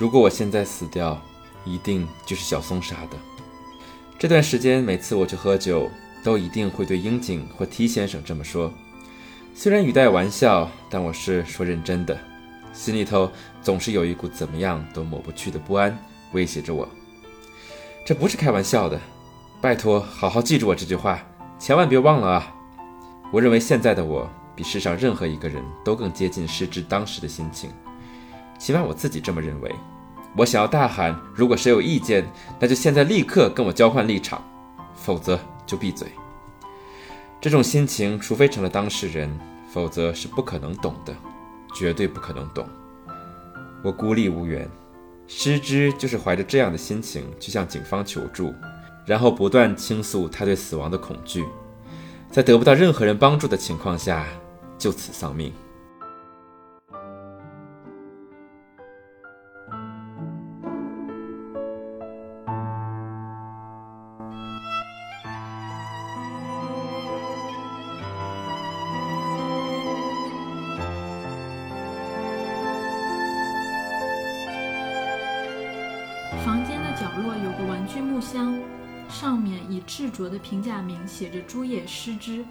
如果我现在死掉，一定就是小松杀的。这段时间，每次我去喝酒，都一定会对樱井或 T 先生这么说。虽然语带玩笑，但我是说认真的，心里头总是有一股怎么样都抹不去的不安，威胁着我。这不是开玩笑的，拜托，好好记住我这句话，千万别忘了啊！我认为现在的我，比世上任何一个人都更接近失之当时的心情，起码我自己这么认为。我想要大喊：如果谁有意见，那就现在立刻跟我交换立场，否则就闭嘴。这种心情，除非成了当事人。否则是不可能懂的，绝对不可能懂。我孤立无援，失之就是怀着这样的心情去向警方求助，然后不断倾诉他对死亡的恐惧，在得不到任何人帮助的情况下，就此丧命。着的平假名写着“朱叶失之”，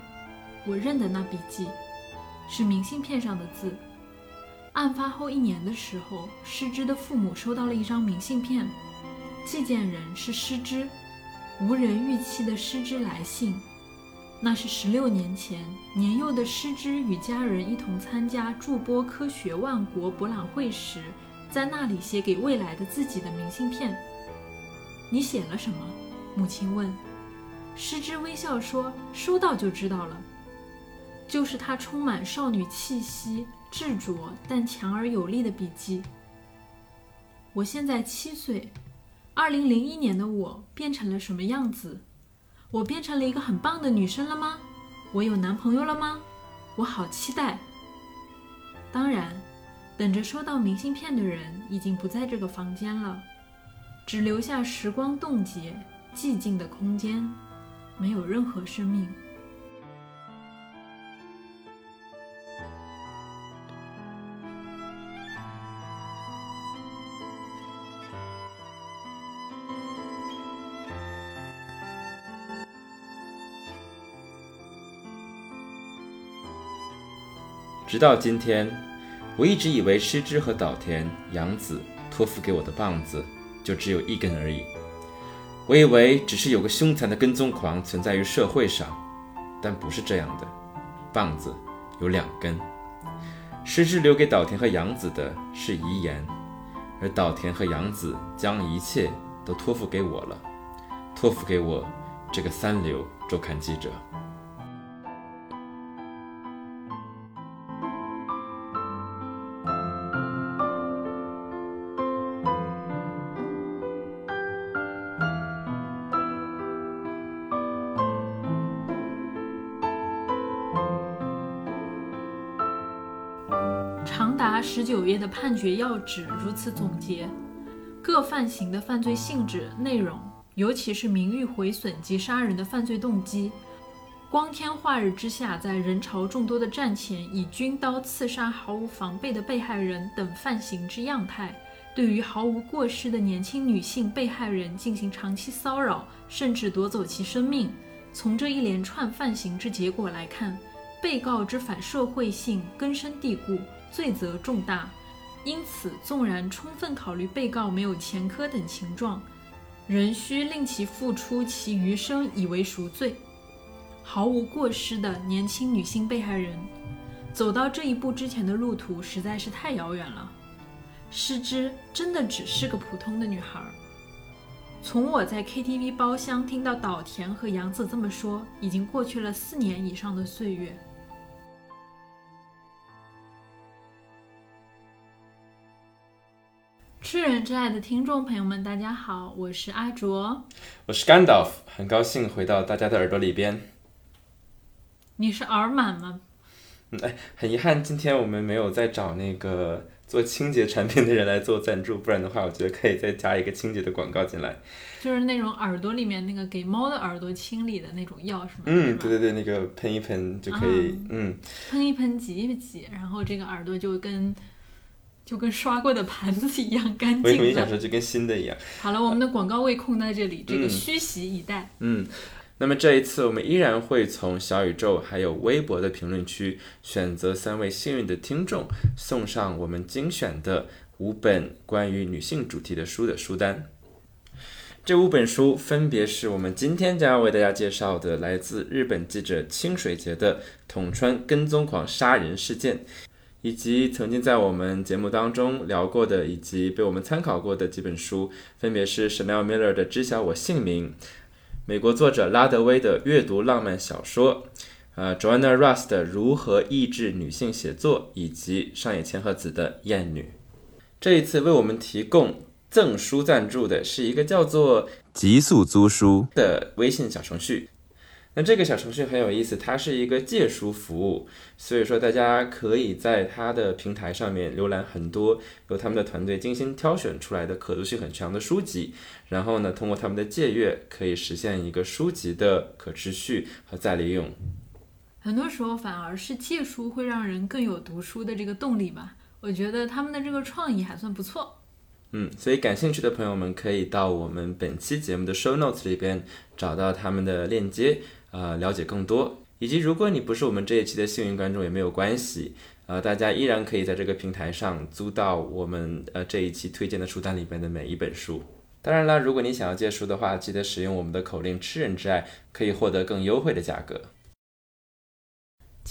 我认得那笔记，是明信片上的字。案发后一年的时候，失之的父母收到了一张明信片，寄件人是失之，无人预期的失之来信。那是十六年前，年幼的失之与家人一同参加驻波科学万国博览会时，在那里写给未来的自己的明信片。你写了什么？母亲问。失之微笑说：“收到就知道了。”就是他充满少女气息、执着但强而有力的笔记。我现在七岁，二零零一年的我变成了什么样子？我变成了一个很棒的女生了吗？我有男朋友了吗？我好期待。当然，等着收到明信片的人已经不在这个房间了，只留下时光冻结、寂静的空间。没有任何生命。直到今天，我一直以为失之和岛田洋子托付给我的棒子就只有一根而已。我以为只是有个凶残的跟踪狂存在于社会上，但不是这样的。棒子有两根，失之留给岛田和杨子的是遗言，而岛田和杨子将一切都托付给我了，托付给我这个三流周刊记者。判决要旨如此总结：各犯行的犯罪性质、内容，尤其是名誉毁损及杀人的犯罪动机。光天化日之下，在人潮众多的站前以军刀刺杀毫无防备的被害人等犯行之样态，对于毫无过失的年轻女性被害人进行长期骚扰，甚至夺走其生命。从这一连串犯行之结果来看，被告之反社会性根深蒂固。罪责重大，因此，纵然充分考虑被告没有前科等情状，仍需令其付出其余生以为赎罪。毫无过失的年轻女性被害人，走到这一步之前的路途实在是太遥远了。失之真的只是个普通的女孩。从我在 KTV 包厢听到岛田和杨子这么说，已经过去了四年以上的岁月。知人之爱的听众朋友们，大家好，我是阿卓，我是甘道夫，很高兴回到大家的耳朵里边。你是耳满吗？嗯，哎，很遗憾，今天我们没有再找那个做清洁产品的人来做赞助，不然的话，我觉得可以再加一个清洁的广告进来。就是那种耳朵里面那个给猫的耳朵清理的那种药，是吗？嗯，对对对，那个喷一喷就可以，嗯，喷一喷挤一挤，然后这个耳朵就跟。就跟刷过的盘子一样干我以为你净了。想说就跟新的一样。好了，我们的广告位空在这里，这个嗯虚席以待。嗯，那么这一次我们依然会从小宇宙还有微博的评论区选择三位幸运的听众，送上我们精选的五本关于女性主题的书的书单。这五本书分别是我们今天将要为大家介绍的，来自日本记者清水节的统川跟踪狂杀人事件，以及曾经在我们节目当中聊过的，以及被我们参考过的几本书，分别是 Chanel Miller 的《知晓我姓名》。美国作者拉德威的阅读浪漫小说，呃，Joanna Russ 的如何抑制女性写作，以及上野千鹤子的《厌女》。这一次为我们提供赠书赞助的是一个叫做“极速租书”的微信小程序。那这个小程序很有意思，它是一个借书服务，所以说大家可以在它的平台上面浏览很多由他们的团队精心挑选出来的可读性很强的书籍，然后呢，通过他们的借阅，可以实现一个书籍的可持续和再利用。很多时候反而是借书会让人更有读书的这个动力吧。我觉得他们的这个创意还算不错。嗯，所以感兴趣的朋友们可以到我们本期节目的 show notes 里边找到他们的链接，呃，了解更多。以及如果你不是我们这一期的幸运观众也没有关系，呃，大家依然可以在这个平台上租到我们呃这一期推荐的书单里边的每一本书。当然了，如果你想要借书的话，记得使用我们的口令“吃人之爱”，可以获得更优惠的价格。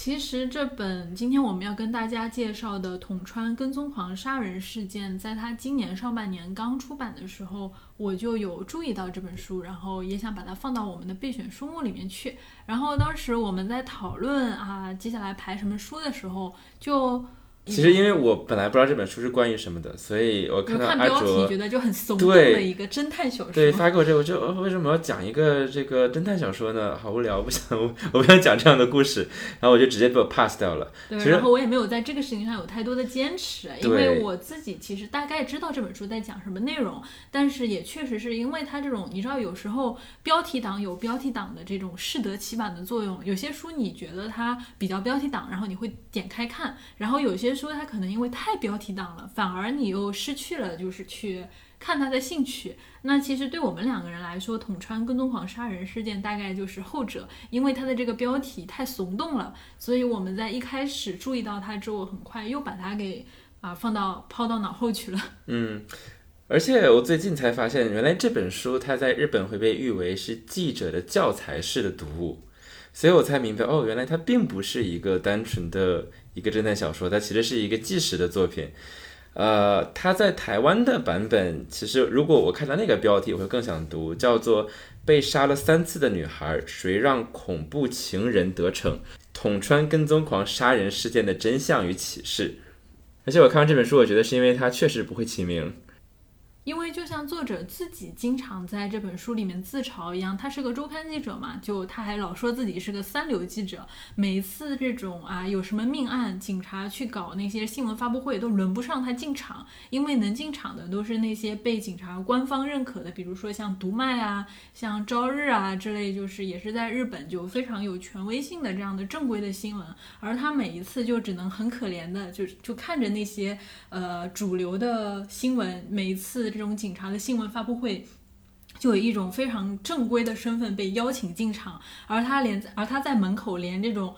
其实这本今天我们要跟大家介绍的统穿跟踪狂杀人事件，在它今年上半年刚出版的时候，我就有注意到这本书，然后也想把它放到我们的备选书目里面去。然后当时我们在讨论啊，接下来排什么书的时候，就其实因为我本来不知道这本书是关于什么的，所以我看到标题卓觉得就很耸动对的一个侦探小说。对，发给我这个，我就、呃为什么要讲一个这个侦探小说呢？好无聊，我不想，我 我不想讲这样的故事，然后我就直接被我 pass 掉了。对，然后我也没有在这个事情上有太多的坚持，因为我自己其实大概知道这本书在讲什么内容，但是也确实是因为它这种，你知道，有时候标题党有标题党的这种适得其反的作用。有些书你觉得它比较标题党，然后你会点开看，然后有些说它可能因为太标题党了，反而你又失去了就是去看它的兴趣。那其实对我们两个人来说，统川跟踪狂杀人事件大概就是后者，因为它的这个标题太耸动了，所以我们在一开始注意到它之后，很快又把它给啊放到抛到脑后去了。嗯，而且我最近才发现，原来这本书它在日本会被誉为是记者的教材式的读物，所以我才明白，哦，原来它并不是一个单纯的一个侦探小说，它其实是一个纪实的作品。呃，它在台湾的版本，其实如果我看到那个标题，我会更想读，叫做《被杀了三次的女孩，谁让恐怖情人得逞？捅穿跟踪狂杀人事件的真相与启示》。而且我看完这本书，我觉得是因为它确实不会起名。因为就像作者自己经常在这本书里面自嘲一样，他是个周刊记者嘛，就他还老说自己是个三流记者。每一次这种啊有什么命案，警察去搞那些新闻发布会都轮不上他进场，因为能进场的都是那些被警察官方认可的，比如说像读卖啊、像朝日啊之类，就是也是在日本就非常有权威性的这样的正规的新闻。而他每一次就只能很可怜的就就看着那些呃主流的新闻，每一次这种警察的新闻发布会。就有一种非常正规的身份被邀请进场，而他连而他在门口连这种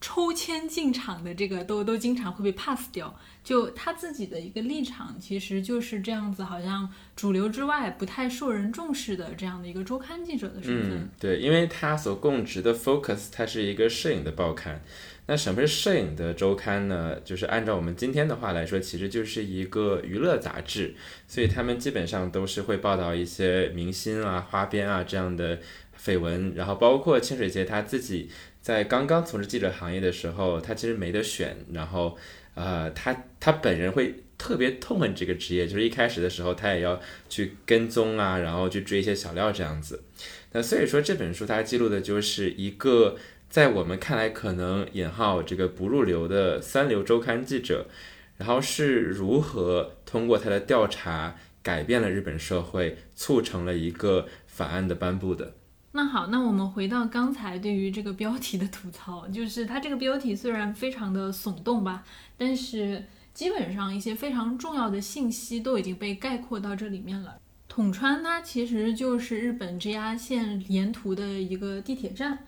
抽签进场的这个都都经常会被 pass 掉。就他自己的一个立场，其实就是这样子，好像主流之外不太受人重视的这样的一个周刊记者的身份。嗯，对，因为他所供职的 Focus，它是一个摄影的报刊。那什么是摄影的周刊呢？就是按照我们今天的话来说，其实就是一个娱乐杂志，所以他们基本上都是会报道一些明星啊、花边啊这样的绯闻，然后包括清水节他自己在刚刚从事记者行业的时候，他其实没得选，然后呃，他他本人会特别痛恨这个职业，就是一开始的时候他也要去跟踪啊，然后去追一些小料这样子。那所以说这本书它记录的就是一个在我们看来可能引号这个不入流的三流周刊记者，然后是如何通过他的调查改变了日本社会，促成了一个法案的颁布的。那好，那我们回到刚才对于这个标题的吐槽，就是它这个标题虽然非常的耸动吧，但是基本上一些非常重要的信息都已经被概括到这里面了。统川它其实就是日本 JR 线沿途的一个地铁站。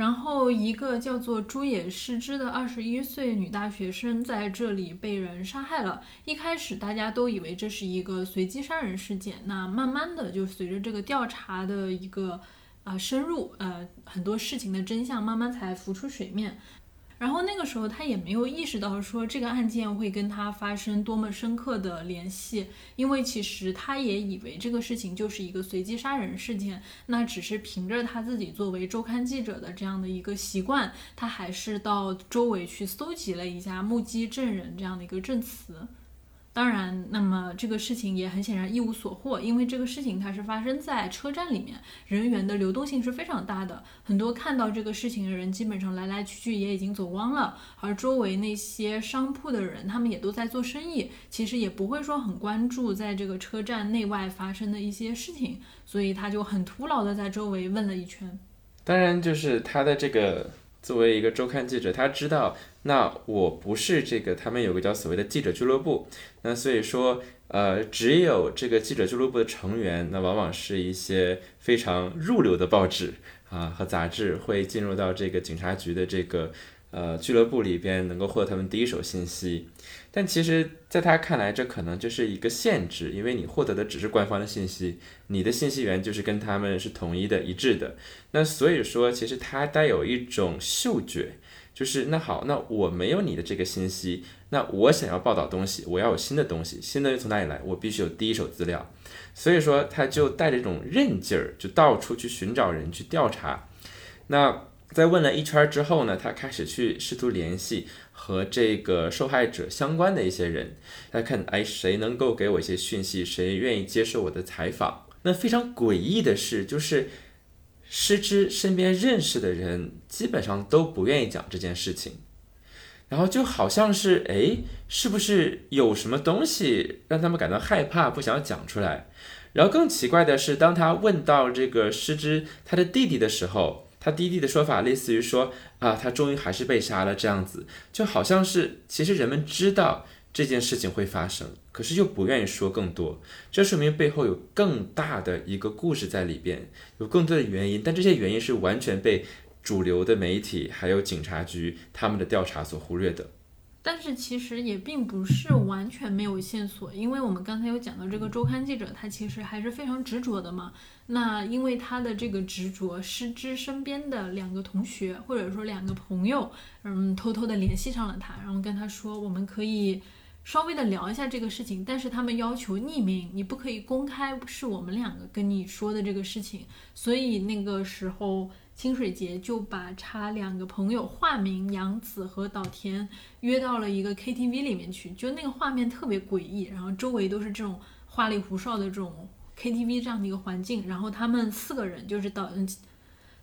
然后，一个叫做朱野诗织的二十一岁女大学生在这里被人杀害了。一开始大家都以为这是一个随机杀人事件，那慢慢的就随着这个调查的一个啊深入，呃，很多事情的真相慢慢才浮出水面。然后那个时候他也没有意识到说这个案件会跟他发生多么深刻的联系，因为其实他也以为这个事情就是一个随机杀人事件，那只是凭着他自己作为周刊记者的这样的一个习惯，他还是到周围去搜集了一下目击证人这样的一个证词。当然，那么这个事情也很显然一无所获，因为这个事情它是发生在车站里面，人员的流动性是非常大的，很多看到这个事情的人基本上来来去去也已经走光了，而周围那些商铺的人，他们也都在做生意，其实也不会说很关注在这个车站内外发生的一些事情，所以他就很徒劳的在周围问了一圈。当然，就是他的这个。作为一个周刊记者，他知道，那我不是这个，他们有个叫所谓的记者俱乐部，那所以说，呃，只有这个记者俱乐部的成员，那往往是一些非常入流的报纸啊和杂志，会进入到这个警察局的这个。呃，俱乐部里边能够获得他们第一手信息，但其实，在他看来，这可能就是一个限制，因为你获得的只是官方的信息，你的信息源就是跟他们是统一的、一致的。那所以说，其实他带有一种嗅觉，就是那好，那我没有你的这个信息，那我想要报道东西，我要有新的东西，新的又从哪里来？我必须有第一手资料。所以说，他就带着一种韧劲儿，就到处去寻找人去调查。那。在问了一圈之后呢，他开始去试图联系和这个受害者相关的一些人，来看哎谁能够给我一些讯息，谁愿意接受我的采访。那非常诡异的是，就是失之身边认识的人基本上都不愿意讲这件事情，然后就好像是哎是不是有什么东西让他们感到害怕，不想讲出来。然后更奇怪的是，当他问到这个失之他的弟弟的时候。他弟弟的说法类似于说啊，他终于还是被杀了，这样子就好像是其实人们知道这件事情会发生，可是又不愿意说更多，这说明背后有更大的一个故事在里边，有更多的原因，但这些原因是完全被主流的媒体还有警察局他们的调查所忽略的。但是其实也并不是完全没有线索，因为我们刚才有讲到这个周刊记者，他其实还是非常执着的嘛。那因为他的这个执着，失之身边的两个同学或者说两个朋友，嗯，偷偷的联系上了他，然后跟他说，我们可以稍微的聊一下这个事情，但是他们要求匿名，你不可以公开是我们两个跟你说的这个事情。所以那个时候。清水节就把他两个朋友化名杨子和岛田约到了一个 KTV 里面去，就那个画面特别诡异，然后周围都是这种花里胡哨的这种 KTV 这样的一个环境，然后他们四个人就是岛，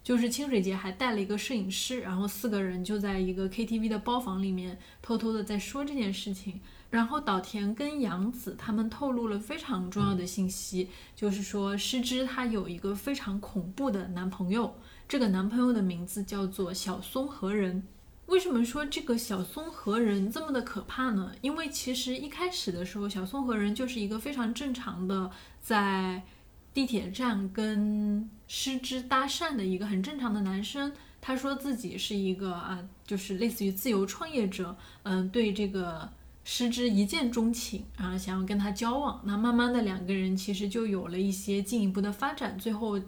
就是清水节还带了一个摄影师，然后四个人就在一个 KTV 的包房里面偷偷的在说这件事情，然后岛田跟杨子他们透露了非常重要的信息，就是说失之他有一个非常恐怖的男朋友。这个男朋友的名字叫做小松和人。为什么说这个小松和人这么的可怕呢？因为其实一开始的时候，小松和人就是一个非常正常的在地铁站跟失之搭讪的一个很正常的男生。他说自己是一个啊，就是类似于自由创业者，嗯，对这个失之一见钟情啊，想要跟他交往。那慢慢的两个人其实就有了一些进一步的发展，最后。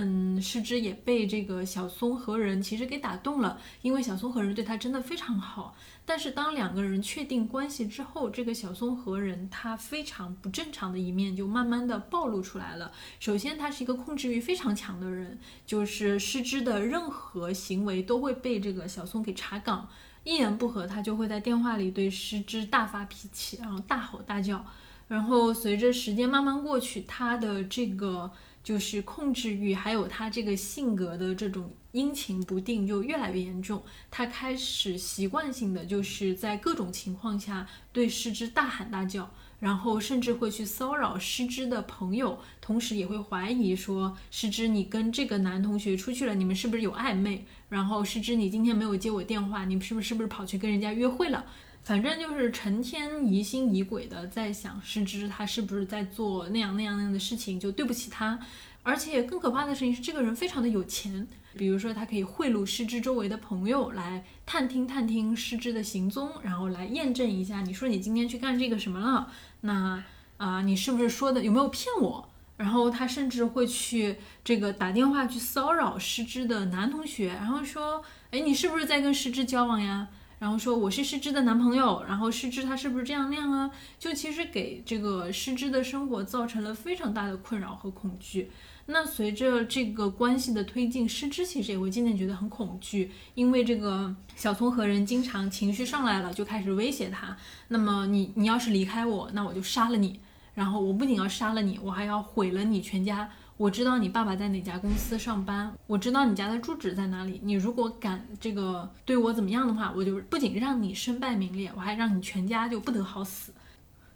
嗯，失之也被这个小松和人其实给打动了，因为小松和人对他真的非常好。但是当两个人确定关系之后，这个小松和人他非常不正常的一面就慢慢的暴露出来了。首先，他是一个控制欲非常强的人，就是失之的任何行为都会被这个小松给查岗，一言不合他就会在电话里对失之大发脾气，然后大吼大叫。然后随着时间慢慢过去，他的这个。就是控制欲，还有他这个性格的这种阴晴不定就越来越严重。他开始习惯性的就是在各种情况下对失之大喊大叫，然后甚至会去骚扰失之的朋友，同时也会怀疑说失之你跟这个男同学出去了，你们是不是有暧昧？然后失之你今天没有接我电话，你是不是是不是跑去跟人家约会了？反正就是成天疑心疑鬼的在想失之他是不是在做那样那样那样的事情，就对不起他。而且更可怕的事情是，这个人非常的有钱，比如说他可以贿赂失之周围的朋友来探听探听失之的行踪，然后来验证一下，你说你今天去干这个什么了？那啊，你是不是说的有没有骗我？然后他甚至会去这个打电话去骚扰失之的男同学，然后说，哎，你是不是在跟失之交往呀？然后说我是失之的男朋友，然后失之他是不是这样那样啊？就其实给这个失之的生活造成了非常大的困扰和恐惧。那随着这个关系的推进，失之其实也会渐渐觉得很恐惧，因为这个小松和人经常情绪上来了，就开始威胁他。那么你你要是离开我，那我就杀了你。然后我不仅要杀了你，我还要毁了你全家。我知道你爸爸在哪家公司上班，我知道你家的住址在哪里。你如果敢这个对我怎么样的话，我就不仅让你身败名裂，我还让你全家就不得好死。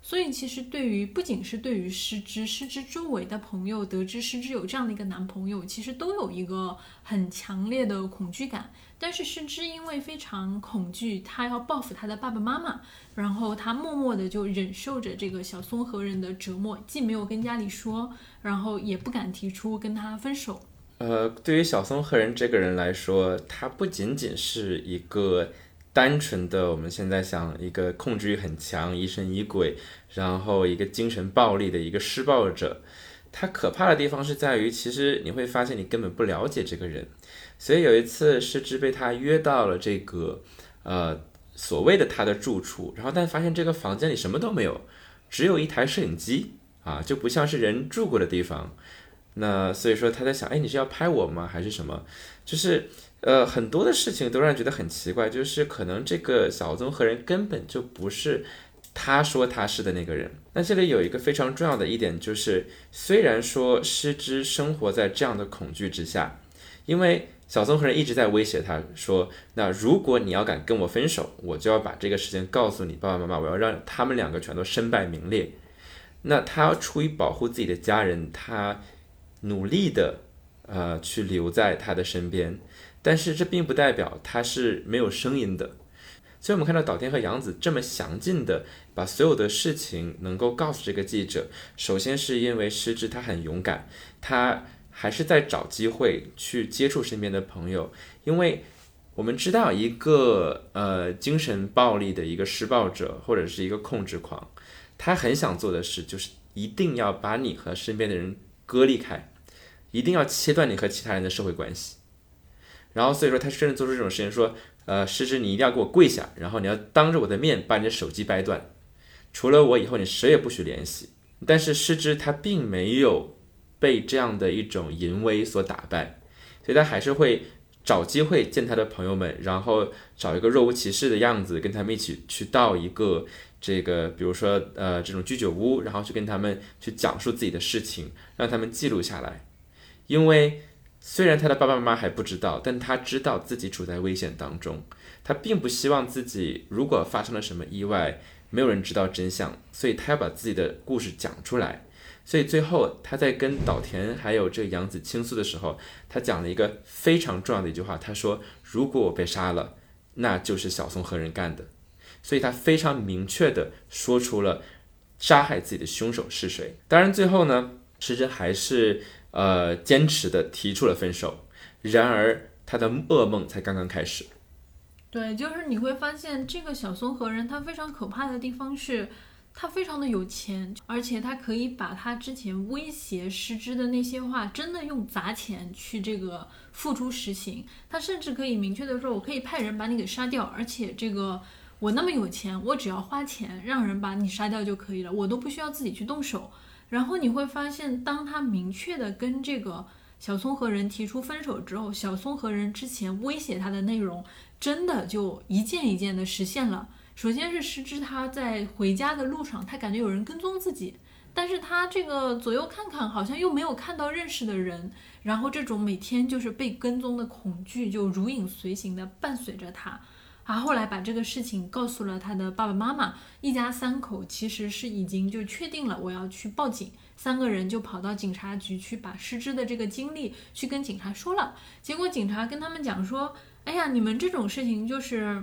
所以其实对于不仅是对于失之，失之周围的朋友得知失之有这样的一个男朋友，其实都有一个很强烈的恐惧感。但是失之因为非常恐惧，他要报复他的爸爸妈妈，然后他默默的就忍受着这个小松和人的折磨，既没有跟家里说，然后也不敢提出跟他分手。呃，对于小松和人这个人来说，他不仅仅是一个单纯的我们现在想一个控制欲很强、疑神疑鬼，然后一个精神暴力的一个施暴者。他可怕的地方是在于，其实你会发现你根本不了解这个人。所以有一次，失之被他约到了这个，呃，所谓的他的住处，然后但发现这个房间里什么都没有，只有一台摄影机啊，就不像是人住过的地方。那所以说他在想，哎，你是要拍我吗，还是什么？就是呃，很多的事情都让人觉得很奇怪，就是可能这个小宗和人根本就不是他说他是的那个人。那这里有一个非常重要的一点，就是虽然说失之生活在这样的恐惧之下，因为。小松和人一直在威胁他说：“那如果你要敢跟我分手，我就要把这个事情告诉你爸爸妈妈，我要让他们两个全都身败名裂。”那他出于保护自己的家人，他努力的呃去留在他的身边，但是这并不代表他是没有声音的。所以我们看到岛田和杨子这么详尽的把所有的事情能够告诉这个记者，首先是因为失之他很勇敢，他。还是在找机会去接触身边的朋友，因为我们知道一个呃精神暴力的一个施暴者或者是一个控制狂，他很想做的事就是一定要把你和身边的人割离开，一定要切断你和其他人的社会关系。然后所以说他甚至做出这种事情，说呃，诗诗你一定要给我跪下，然后你要当着我的面把你的手机掰断，除了我以后你谁也不许联系。但是诗之他并没有。被这样的一种淫威所打败，所以他还是会找机会见他的朋友们，然后找一个若无其事的样子，跟他们一起去到一个这个，比如说呃这种居酒屋，然后去跟他们去讲述自己的事情，让他们记录下来。因为虽然他的爸爸妈妈还不知道，但他知道自己处在危险当中，他并不希望自己如果发生了什么意外，没有人知道真相，所以他要把自己的故事讲出来。所以最后，他在跟岛田还有这个杨子倾诉的时候，他讲了一个非常重要的一句话。他说：“如果我被杀了，那就是小松和人干的。”所以他非常明确的说出了杀害自己的凶手是谁。当然，最后呢，石之还是呃坚持的提出了分手。然而，他的噩梦才刚刚开始。对，就是你会发现，这个小松和人他非常可怕的地方是。他非常的有钱，而且他可以把他之前威胁失之的那些话，真的用砸钱去这个付诸实行。他甚至可以明确的说：“我可以派人把你给杀掉，而且这个我那么有钱，我只要花钱让人把你杀掉就可以了，我都不需要自己去动手。”然后你会发现，当他明确的跟这个小松和人提出分手之后，小松和人之前威胁他的内容，真的就一件一件的实现了。首先是失之，他在回家的路上，他感觉有人跟踪自己，但是他这个左右看看，好像又没有看到认识的人，然后这种每天就是被跟踪的恐惧就如影随形的伴随着他，啊，后来把这个事情告诉了他的爸爸妈妈，一家三口其实是已经就确定了我要去报警，三个人就跑到警察局去把失之的这个经历去跟警察说了，结果警察跟他们讲说，哎呀，你们这种事情就是。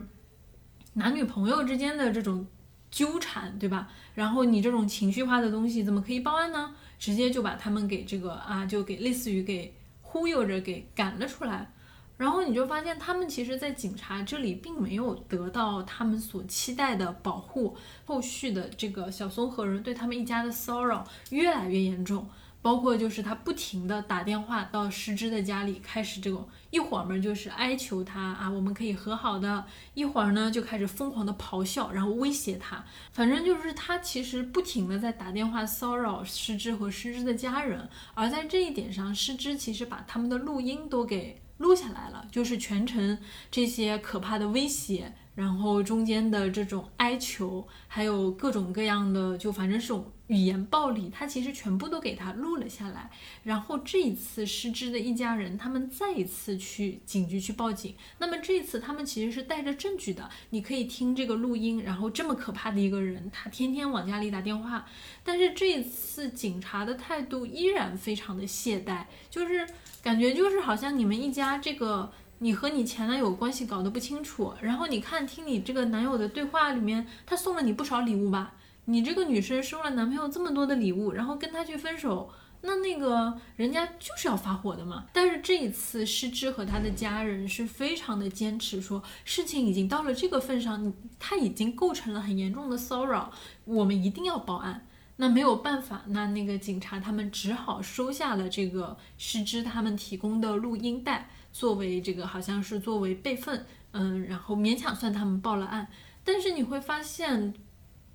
男女朋友之间的这种纠缠，对吧？然后你这种情绪化的东西怎么可以报案呢？直接就把他们给这个啊，就给类似于给忽悠着给赶了出来。然后你就发现，他们其实，在警察这里并没有得到他们所期待的保护。后续的这个小松和人对他们一家的骚扰越来越严重。包括就是他不停的打电话到失之的家里，开始这种一会儿嘛就是哀求他啊，我们可以和好的；一会儿呢就开始疯狂的咆哮，然后威胁他。反正就是他其实不停的在打电话骚扰失之和失之的家人。而在这一点上，失之其实把他们的录音都给录下来了，就是全程这些可怕的威胁。然后中间的这种哀求，还有各种各样的，就反正是语言暴力，他其实全部都给他录了下来。然后这一次失之的一家人，他们再一次去警局去报警。那么这次他们其实是带着证据的，你可以听这个录音。然后这么可怕的一个人，他天天往家里打电话，但是这一次警察的态度依然非常的懈怠，就是感觉就是好像你们一家这个。你和你前男友关系搞得不清楚，然后你看听你这个男友的对话里面，他送了你不少礼物吧？你这个女生收了男朋友这么多的礼物，然后跟他去分手，那那个人家就是要发火的嘛。但是这一次失之和他的家人是非常的坚持，说事情已经到了这个份上，他已经构成了很严重的骚扰，我们一定要报案。那没有办法，那那个警察他们只好收下了这个失之他们提供的录音带。作为这个好像是作为备份，嗯，然后勉强算他们报了案，但是你会发现，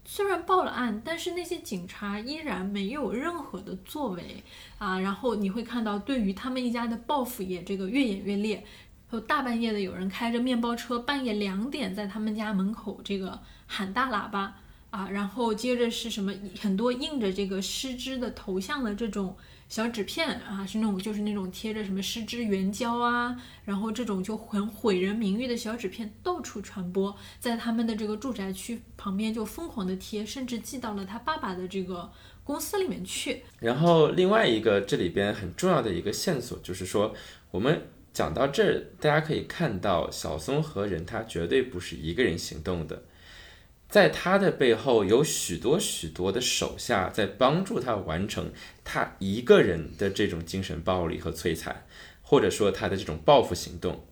虽然报了案，但是那些警察依然没有任何的作为啊。然后你会看到，对于他们一家的报复也这个越演越烈，有大半夜的有人开着面包车，半夜两点在他们家门口这个喊大喇叭啊，然后接着是什么很多印着这个失之的头像的这种。小纸片啊，是那种就是那种贴着什么失之援交啊，然后这种就很毁人名誉的小纸片到处传播，在他们的这个住宅区旁边就疯狂的贴，甚至寄到了他爸爸的这个公司里面去。然后另外一个这里边很重要的一个线索就是说，我们讲到这儿，大家可以看到小松和人他绝对不是一个人行动的。在他的背后有许多许多的手下在帮助他完成他一个人的这种精神暴力和摧残，或者说他的这种报复行动。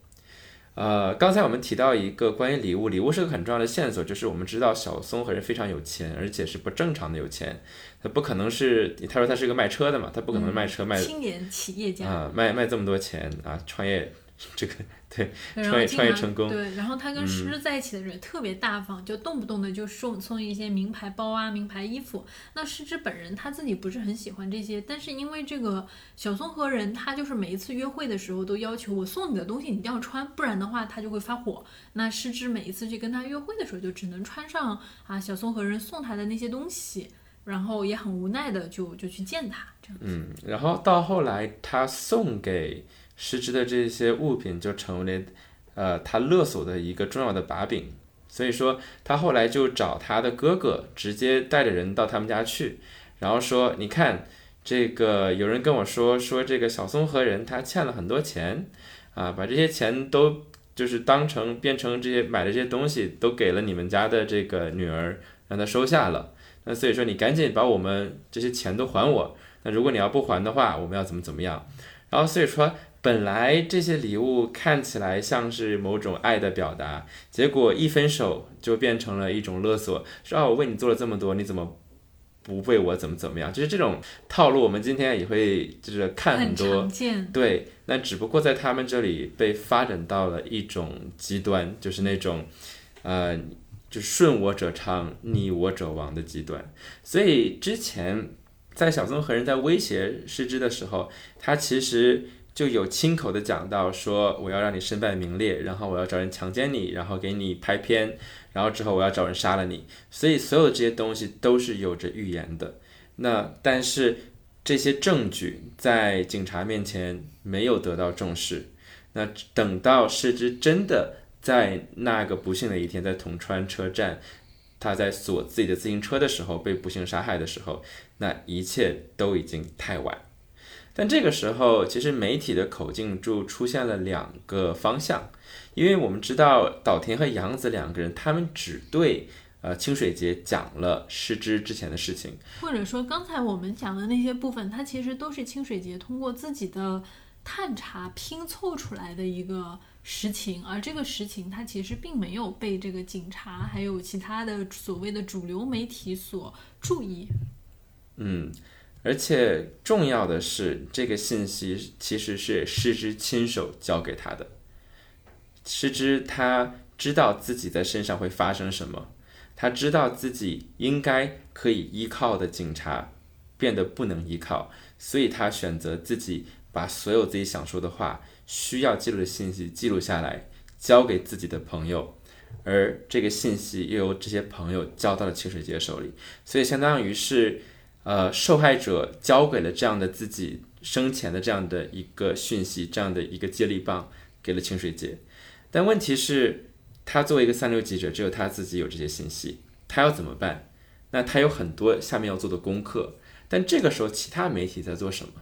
呃，刚才我们提到一个关于礼物，礼物是个很重要的线索，就是我们知道小松和人非常有钱，而且是不正常的有钱，他不可能是他说他是个卖车的嘛，他不可能卖车卖青年企业家啊，卖卖这么多钱啊，创业这个。对，创业创业成功。对，然后他跟诗诗在一起的人特别大方，就动不动的就送送一些名牌包啊、名牌衣服。那诗诗本人他自己不是很喜欢这些，但是因为这个小松和人，他就是每一次约会的时候都要求我送你的东西你一定要穿，不然的话他就会发火。那诗诗每一次去跟他约会的时候，就只能穿上啊小松和人送他的那些东西，然后也很无奈的就就去见他这样。嗯，然后到后来他送给。失之的这些物品就成为了，呃，他勒索的一个重要的把柄。所以说，他后来就找他的哥哥，直接带着人到他们家去，然后说：“你看，这个有人跟我说，说这个小松和人他欠了很多钱，啊，把这些钱都就是当成变成这些买的这些东西都给了你们家的这个女儿，让她收下了。那所以说，你赶紧把我们这些钱都还我。那如果你要不还的话，我们要怎么怎么样？然后所以说。”本来这些礼物看起来像是某种爱的表达，结果一分手就变成了一种勒索，说啊我为你做了这么多，你怎么不为我怎么怎么样？就是这种套路，我们今天也会就是看很多，对，那只不过在他们这里被发展到了一种极端，就是那种，呃，就顺我者昌，逆我者亡的极端。所以之前在小综和人在威胁失之的时候，他其实。就有亲口的讲到说，我要让你身败名裂，然后我要找人强奸你，然后给你拍片，然后之后我要找人杀了你。所以所有这些东西都是有着预言的。那但是这些证据在警察面前没有得到重视。那等到失之真的在那个不幸的一天，在铜川车站，他在锁自己的自行车的时候被不幸杀害的时候，那一切都已经太晚。但这个时候，其实媒体的口径就出现了两个方向，因为我们知道岛田和杨子两个人，他们只对呃清水节讲了失之之前的事情，或者说刚才我们讲的那些部分，它其实都是清水节通过自己的探查拼凑出来的一个实情，而这个实情它其实并没有被这个警察还有其他的所谓的主流媒体所注意。嗯。而且重要的是，这个信息其实是师之亲手交给他的。师之他知道自己在身上会发生什么，他知道自己应该可以依靠的警察变得不能依靠，所以他选择自己把所有自己想说的话、需要记录的信息记录下来，交给自己的朋友，而这个信息又由这些朋友交到了清水节手里，所以相当于是。呃，受害者交给了这样的自己生前的这样的一个讯息，这样的一个接力棒给了清水节，但问题是，他作为一个三流记者，只有他自己有这些信息，他要怎么办？那他有很多下面要做的功课，但这个时候其他媒体在做什么？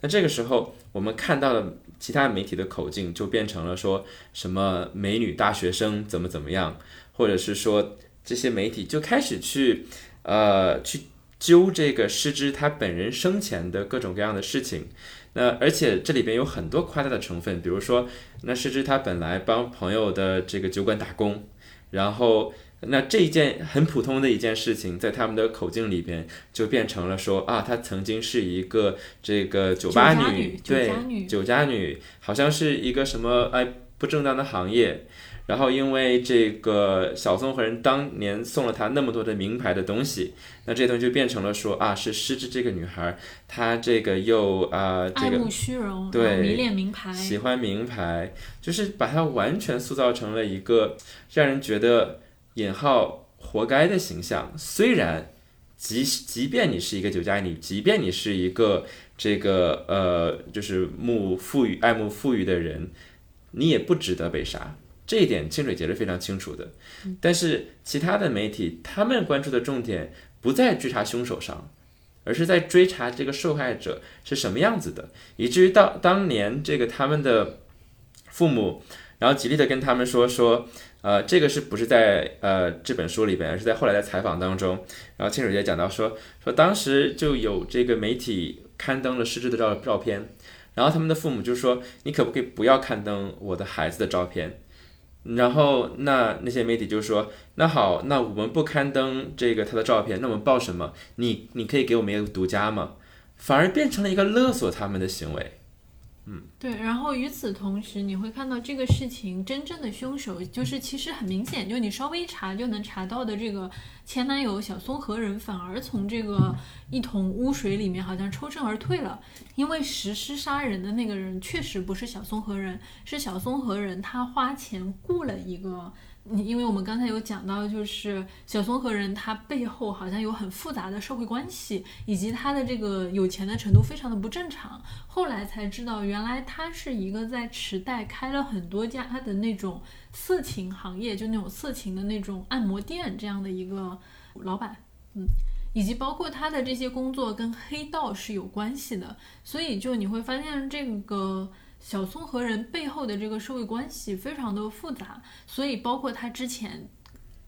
那这个时候我们看到了其他媒体的口径就变成了说什么美女大学生怎么怎么样，或者是说这些媒体就开始去呃去。揪这个失之他本人生前的各种各样的事情，那而且这里边有很多夸大的成分，比如说，那失之他本来帮朋友的这个酒馆打工，然后那这一件很普通的一件事情，在他们的口径里边就变成了说啊，他曾经是一个这个酒吧女，对，酒家女，好像是一个什么哎不正当的行业。然后，因为这个小松和人当年送了他那么多的名牌的东西，那这东西就变成了说啊，是失之这个女孩，她这个又啊，这个爱慕虚荣，对，迷恋名牌，喜欢名牌，就是把她完全塑造成了一个让人觉得引号活该的形象。虽然，即即便你是一个酒家女，即便你是一个这个呃，就是慕富裕、爱慕富裕的人，你也不值得被杀。这一点清水节是非常清楚的，但是其他的媒体他们关注的重点不在追查凶手上，而是在追查这个受害者是什么样子的，以至于到当年这个他们的父母，然后极力的跟他们说说，呃，这个是不是在呃这本书里边，而是在后来的采访当中，然后清水节讲到说说当时就有这个媒体刊登了失智的照照片，然后他们的父母就说你可不可以不要刊登我的孩子的照片？然后那那些媒体就说：“那好，那我们不刊登这个他的照片，那我们报什么？你你可以给我们一个独家吗？反而变成了一个勒索他们的行为。”嗯，对。然后与此同时，你会看到这个事情真正的凶手，就是其实很明显，就你稍微一查就能查到的这个前男友小松和人，反而从这个一桶污水里面好像抽身而退了。因为实施杀人的那个人确实不是小松和人，是小松和人他花钱雇了一个。你因为我们刚才有讲到，就是小松和人他背后好像有很复杂的社会关系，以及他的这个有钱的程度非常的不正常。后来才知道，原来他是一个在池袋开了很多家他的那种色情行业，就那种色情的那种按摩店这样的一个老板，嗯，以及包括他的这些工作跟黑道是有关系的，所以就你会发现这个。小松和人背后的这个社会关系非常的复杂，所以包括他之前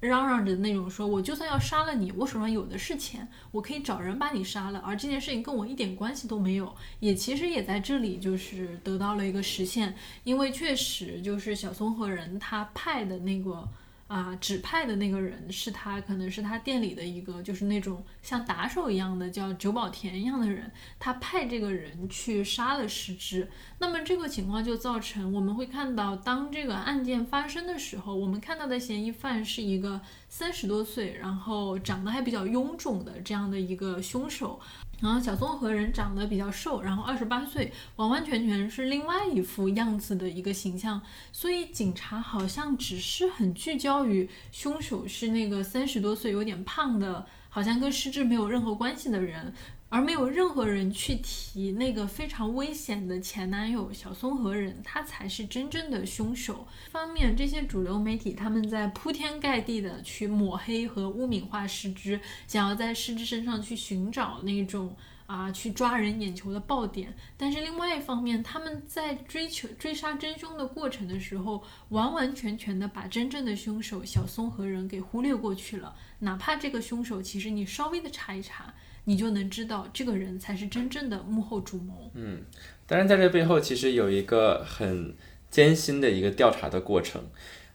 嚷嚷着那种说，我就算要杀了你，我手上有的是钱，我可以找人把你杀了，而这件事情跟我一点关系都没有，也其实也在这里就是得到了一个实现，因为确实就是小松和人他派的那个。啊，指派的那个人是他，可能是他店里的一个，就是那种像打手一样的，叫久保田一样的人。他派这个人去杀了石之。那么这个情况就造成，我们会看到，当这个案件发生的时候，我们看到的嫌疑犯是一个三十多岁，然后长得还比较臃肿的这样的一个凶手。然后小松和人长得比较瘦，然后二十八岁，完完全全是另外一副样子的一个形象，所以警察好像只是很聚焦于凶手是那个三十多岁、有点胖的，好像跟失智没有任何关系的人。而没有任何人去提那个非常危险的前男友小松和人，他才是真正的凶手。一方面，这些主流媒体他们在铺天盖地的去抹黑和污名化失之，想要在失之身上去寻找那种。啊，去抓人眼球的爆点。但是另外一方面，他们在追求追杀真凶的过程的时候，完完全全的把真正的凶手小松和人给忽略过去了。哪怕这个凶手，其实你稍微的查一查，你就能知道这个人才是真正的幕后主谋。嗯，当然在这背后其实有一个很艰辛的一个调查的过程。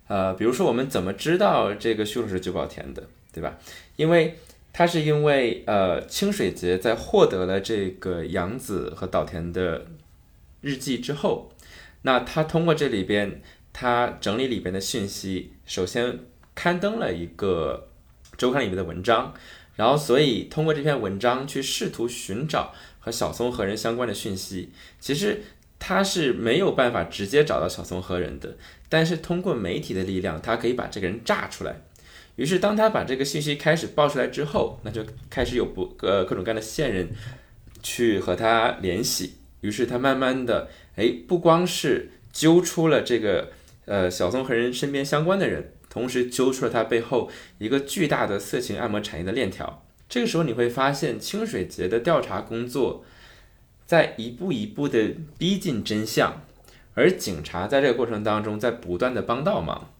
呃，比如说我们怎么知道这个凶手是久保田的，对吧？因为他是因为呃清水节在获得了这个杨子和岛田的日记之后，那他通过这里边他整理里边的讯息，首先刊登了一个周刊里面的文章，然后所以通过这篇文章去试图寻找和小松和人相关的讯息，其实他是没有办法直接找到小松和人的。但是通过媒体的力量，他可以把这个人炸出来。于是，当他把这个信息开始爆出来之后，那就开始有不呃各种各样的线人去和他联系。于是他慢慢的，哎，不光是揪出了这个呃小松和人身边相关的人，同时揪出了他背后一个巨大的色情按摩产业的链条。这个时候你会发现，清水节的调查工作在一步一步的逼近真相。而警察在这个过程当中在不断的帮倒忙，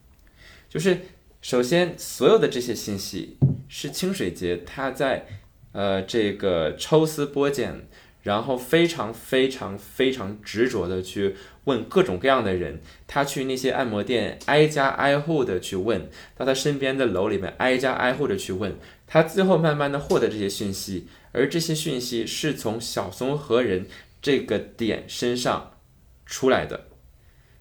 就是首先所有的这些信息是清水节他在呃这个抽丝剥茧，然后非常非常非常执着的去问各种各样的人，他去那些按摩店挨家挨户的去问，到他身边的楼里面挨家挨户的去问，他最后慢慢的获得这些讯息，而这些讯息是从小松和人这个点身上出来的。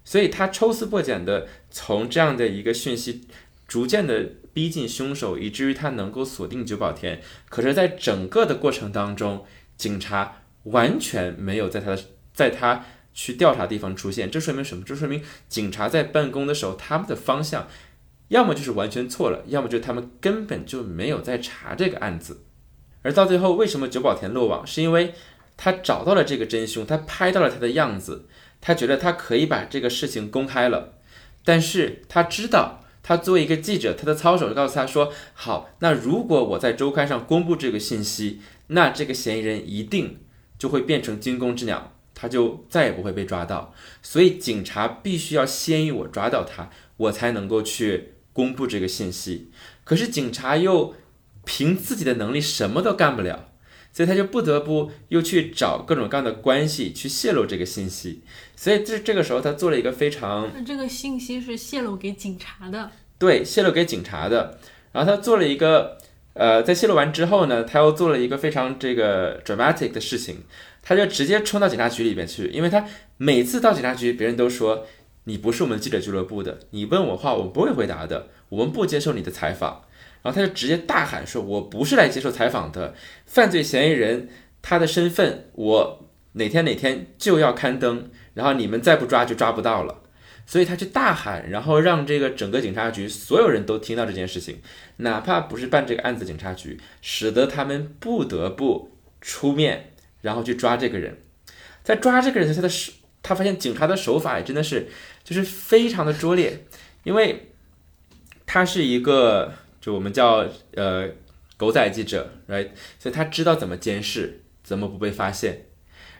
所以他抽丝剥茧的从这样的一个讯息，逐渐的逼近凶手，以至于他能够锁定久保田。可是，在整个的过程当中，警察完全没有在他的在他去调查地方出现。这说明什么？这说明警察在办公的时候，他们的方向要么就是完全错了，要么就是他们根本就没有在查这个案子。而到最后，为什么久保田落网？是因为他找到了这个真凶，他拍到了他的样子。他觉得他可以把这个事情公开了，但是他知道，他作为一个记者，他的操守告诉他说：“好，那如果我在周刊上公布这个信息，那这个嫌疑人一定就会变成惊弓之鸟，他就再也不会被抓到。所以警察必须要先于我抓到他，我才能够去公布这个信息。可是警察又凭自己的能力什么都干不了。”所以他就不得不又去找各种各样的关系去泄露这个信息，所以这这个时候他做了一个非常，那这个信息是泄露给警察的，对，泄露给警察的。然后他做了一个，呃，在泄露完之后呢，他又做了一个非常这个 dramatic 的事情，他就直接冲到警察局里边去，因为他每次到警察局，别人都说你不是我们记者俱乐部的，你问我话我不会回答的，我们不接受你的。采访。然后他就直接大喊说：“我不是来接受采访的，犯罪嫌疑人他的。身份我哪天哪天就要刊登，然后你们再不抓就抓不到了。”所以他去大喊，然后让这个整个警察局所有人都听到这件事情，哪怕不是办这个案子，警察局使得他们不得不出面，然后去抓这个人。在抓这个人，他的手他发现警察的手法也真的是就是非常的拙劣，因为他是一个。就我们叫呃狗仔记者，right？所以他知道怎么监视，怎么不被发现。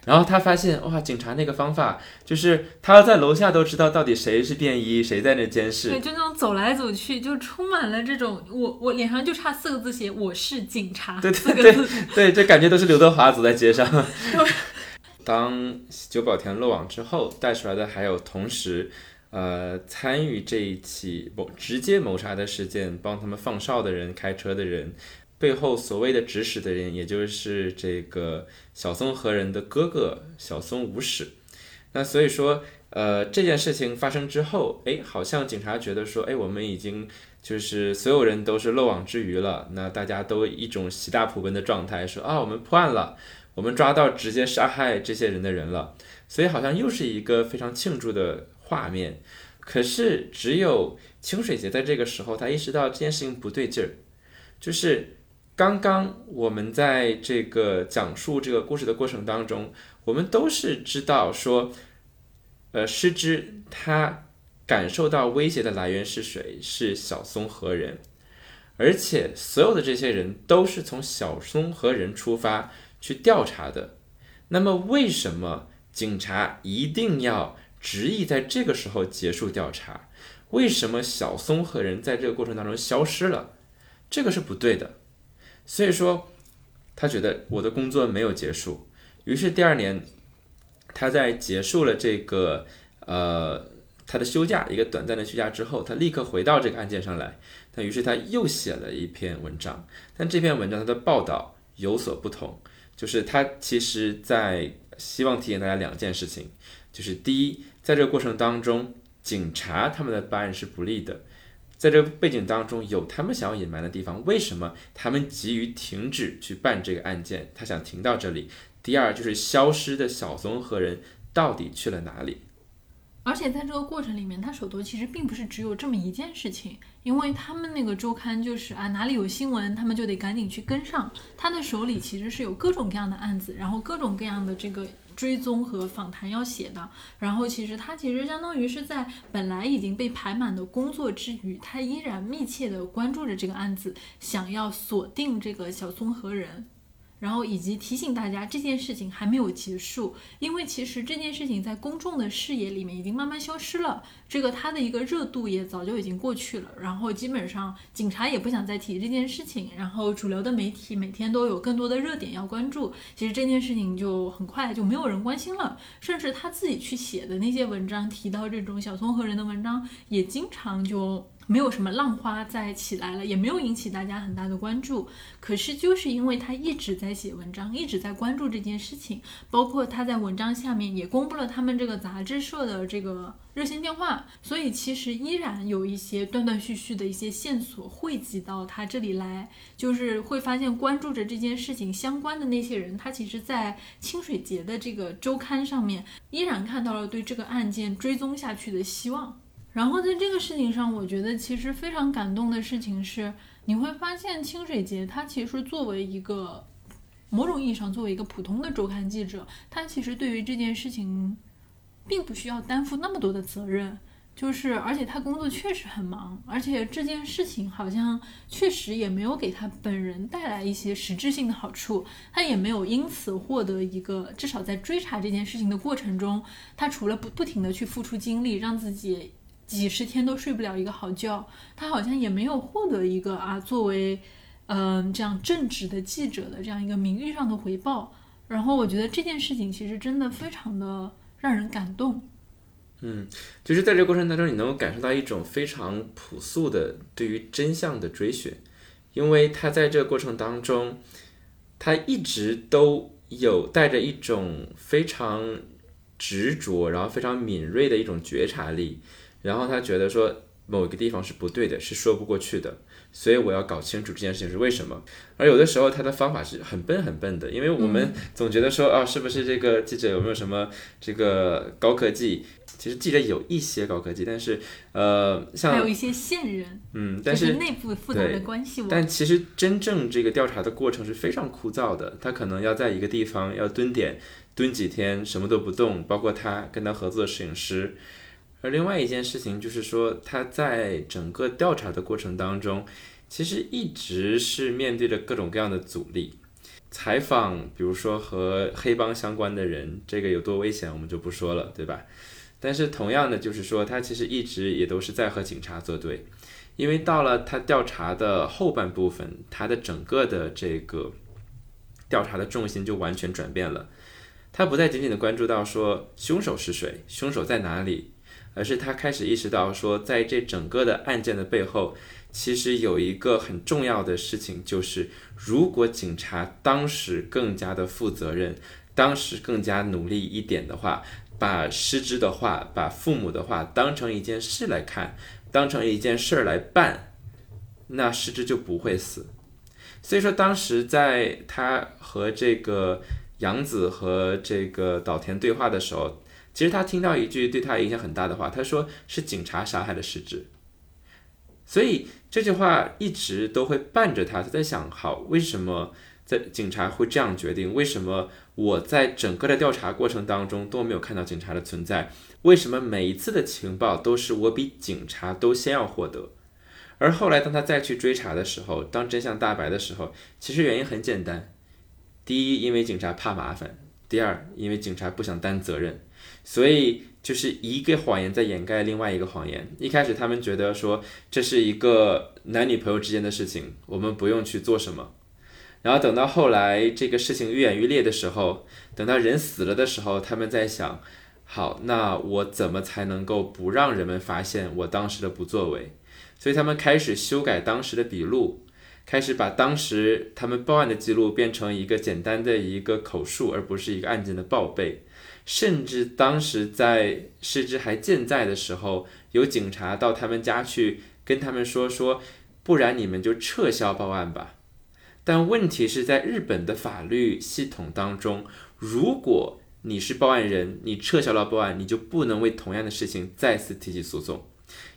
然后他发现，哇，警察那个方法就是他在楼下都知道到底谁是便衣，谁在那监视。对，就那种走来走去，就充满了这种我我脸上就差四个字写我是警察。对对对对，这感觉都是刘德华走在街上。当久保田落网之后，带出来的还有同时。呃，参与这一起谋直接谋杀的事件，帮他们放哨的人、开车的人，背后所谓的指使的人，也就是这个小松和人的哥哥小松武史。那所以说，呃，这件事情发生之后，哎，好像警察觉得说，哎，我们已经就是所有人都是漏网之鱼了，那大家都一种喜大普奔的状态，说啊，我们破案了，我们抓到直接杀害这些人的人了，所以好像又是一个非常庆祝的。画面，可是只有清水节在这个时候，他意识到这件事情不对劲儿。就是刚刚我们在这个讲述这个故事的过程当中，我们都是知道说，呃，师之他感受到威胁的来源是谁？是小松和人，而且所有的这些人都是从小松和人出发去调查的。那么，为什么警察一定要执意在这个时候结束调查？为什么小松和人在这个过程当中消失了？这个是不对的。所以说，他觉得我的工作没有结束。于是第二年，他在结束了这个呃他的休假一个短暂的休假之后，他立刻回到这个案件上来。那于是他又写了一篇文章，但这篇文章他的报道有所不同，就是他其实在希望提醒大家两件事情，就是第一，在这个过程当中，警察他们的办案是不利的，在这个背景当中有他们想要隐瞒的地方，为什么他们急于停止去办这个案件？他想停到这里。第二就是消失的小松和人到底去了哪里？而且在这个过程里面，他手头其实并不是只有这么一件事情，因为他们那个周刊就是啊，哪里有新闻，他们就得赶紧去跟上。他的手里其实是有各种各样的案子，然后各种各样的这个追踪和访谈要写的。然后其实他其实相当于是在本来已经被排满的工作之余，他依然密切的关注着这个案子，想要锁定这个小松和人。然后以及提醒大家这件事情还没有结束，因为其实这件事情在公众的视野里面已经慢慢消失了，这个它的一个热度也早就已经过去了。然后基本上警察也不想再提这件事情，然后主流的媒体每天都有更多的热点要关注，其实这件事情就很快就没有人关心了。甚至他自己去写的那些文章，提到这种小松和人的文章，也经常就。没有什么浪花再起来了，也没有引起大家很大的关注。可是就是因为他一直在写文章，一直在关注这件事情，包括他在文章下面也公布了他们这个杂志社的这个热线电话，所以其实依然有一些断断续续的一些线索汇集到他这里来，就是会发现关注着这件事情相关的那些人，他其实在清水节的这个周刊上面依然看到了对这个案件追踪下去的希望。然后在这个事情上，我觉得其实非常感动的事情是，你会发现清水节他其实作为一个某种意义上作为一个普通的周刊记者，他其实对于这件事情并不需要担负那么多的责任，就是而且他工作确实很忙，而且这件事情好像确实也没有给他本人带来一些实质性的好处，他也没有因此获得一个至少在追查这件事情的过程中，他除了不不停的去付出精力，让自己。几十天都睡不了一个好觉，他好像也没有获得一个啊作为，嗯这样正直的记者的这样一个名誉上的回报。然后我觉得这件事情其实真的非常的让人感动。嗯，就是在这个过程当中，你能够感受到一种非常朴素的对于真相的追寻，因为他在这个过程当中，他一直都有带着一种非常执着，然后非常敏锐的一种觉察力。然后他觉得说某一个地方是不对的，是说不过去的，所以我要搞清楚这件事情是为什么。而有的时候他的方法是很笨很笨的，因为我们总觉得说啊，是不是这个记者有没有什么这个高科技？其实记者有一些高科技，但是呃，像还有一些线人，嗯，但是内部复杂的关系。但其实真正这个调查的过程是非常枯燥的，他可能要在一个地方要蹲点蹲几天，什么都不动，包括他跟他合作的摄影师。而另外一件事情就是说，他在整个调查的过程当中，其实一直是面对着各种各样的阻力。采访，比如说和黑帮相关的人，这个有多危险，我们就不说了，对吧？但是同样的，就是说，他其实一直也都是在和警察作对，因为到了他调查的后半部分，他的整个的这个调查的重心就完全转变了。他不再仅仅的关注到说凶手是谁，凶手在哪里。而是他开始意识到，说在这整个的案件的背后，其实有一个很重要的事情，就是如果警察当时更加的负责任，当时更加努力一点的话，把失之的话，把父母的话当成一件事来看，当成一件事儿来办，那失之就不会死。所以说，当时在他和这个杨子和这个岛田对话的时候。其实他听到一句对他影响很大的话，他说是警察杀害了失之，所以这句话一直都会伴着他。他在想，好，为什么在警察会这样决定？为什么我在整个的调查过程当中都没有看到警察的存在？为什么每一次的情报都是我比警察都先要获得？而后来当他再去追查的时候，当真相大白的时候，其实原因很简单，第一，因为警察怕麻烦；第二，因为警察不想担责任。所以就是一个谎言在掩盖另外一个谎言。一开始他们觉得说这是一个男女朋友之间的事情，我们不用去做什么。然后等到后来这个事情愈演愈烈的时候，等到人死了的时候，他们在想：好，那我怎么才能够不让人们发现我当时的不作为？所以他们开始修改当时的笔录，开始把当时他们报案的记录变成一个简单的一个口述，而不是一个案件的报备。甚至当时在失之还健在的时候，有警察到他们家去跟他们说说，不然你们就撤销报案吧。但问题是在日本的法律系统当中，如果你是报案人，你撤销了报案，你就不能为同样的事情再次提起诉讼。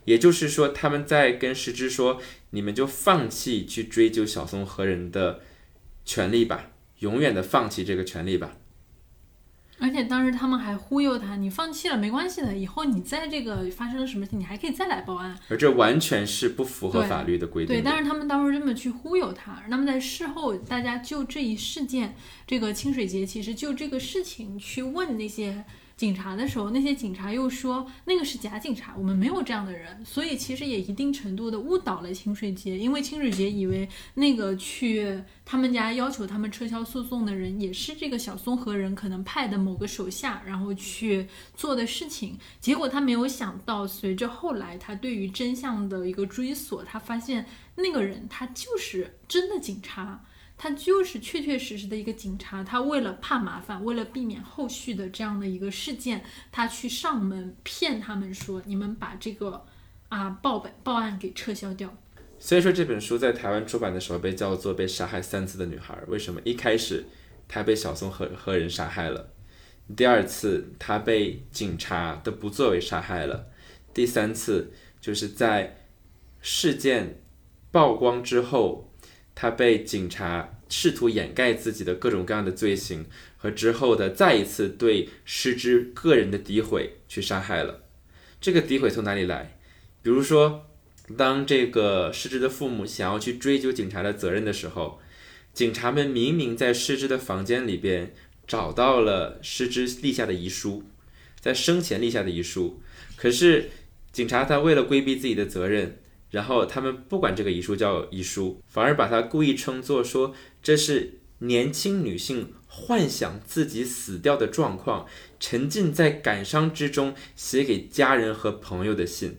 也就是说，他们在跟失之说，你们就放弃去追究小松和人的权利吧，永远的放弃这个权利吧。而且当时他们还忽悠他，你放弃了没关系的，以后你在这个发生了什么事情，你还可以再来报案。而这完全是不符合法律的规定。对，但是他们当时这么去忽悠他。那么在事后，大家就这一事件，这个清水节其实就这个事情去问那些。警察的时候，那些警察又说那个是假警察，我们没有这样的人，所以其实也一定程度的误导了清水节，因为清水节以为那个去他们家要求他们撤销诉讼的人也是这个小松和人可能派的某个手下，然后去做的事情，结果他没有想到，随着后来他对于真相的一个追索，他发现那个人他就是真的警察。他就是确确实实的一个警察，他为了怕麻烦，为了避免后续的这样的一个事件，他去上门骗他们说，你们把这个啊报本报案给撤销掉。所以说这本书在台湾出版的时候被叫做《被杀害三次的女孩》，为什么？一开始她被小松和和人杀害了，第二次她被警察的不作为杀害了，第三次就是在事件曝光之后。他被警察试图掩盖自己的各种各样的罪行和之后的再一次对失之个人的诋毁去杀害了。这个诋毁从哪里来？比如说，当这个失之的父母想要去追究警察的责任的时候，警察们明明在失之的房间里边找到了失之立下的遗书，在生前立下的遗书，可是警察他为了规避自己的责任。然后他们不管这个遗书叫遗书，反而把它故意称作说这是年轻女性幻想自己死掉的状况，沉浸在感伤之中写给家人和朋友的信。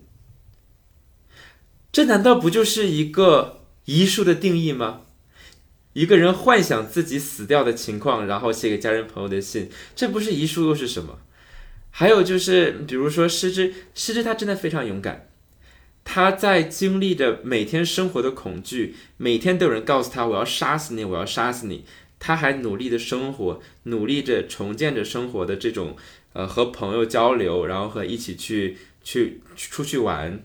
这难道不就是一个遗书的定义吗？一个人幻想自己死掉的情况，然后写给家人朋友的信，这不是遗书又是什么？还有就是，比如说失之，失之他真的非常勇敢。他在经历着每天生活的恐惧，每天都有人告诉他：“我要杀死你，我要杀死你。”他还努力的生活，努力着重建着生活的这种，呃，和朋友交流，然后和一起去去出去玩。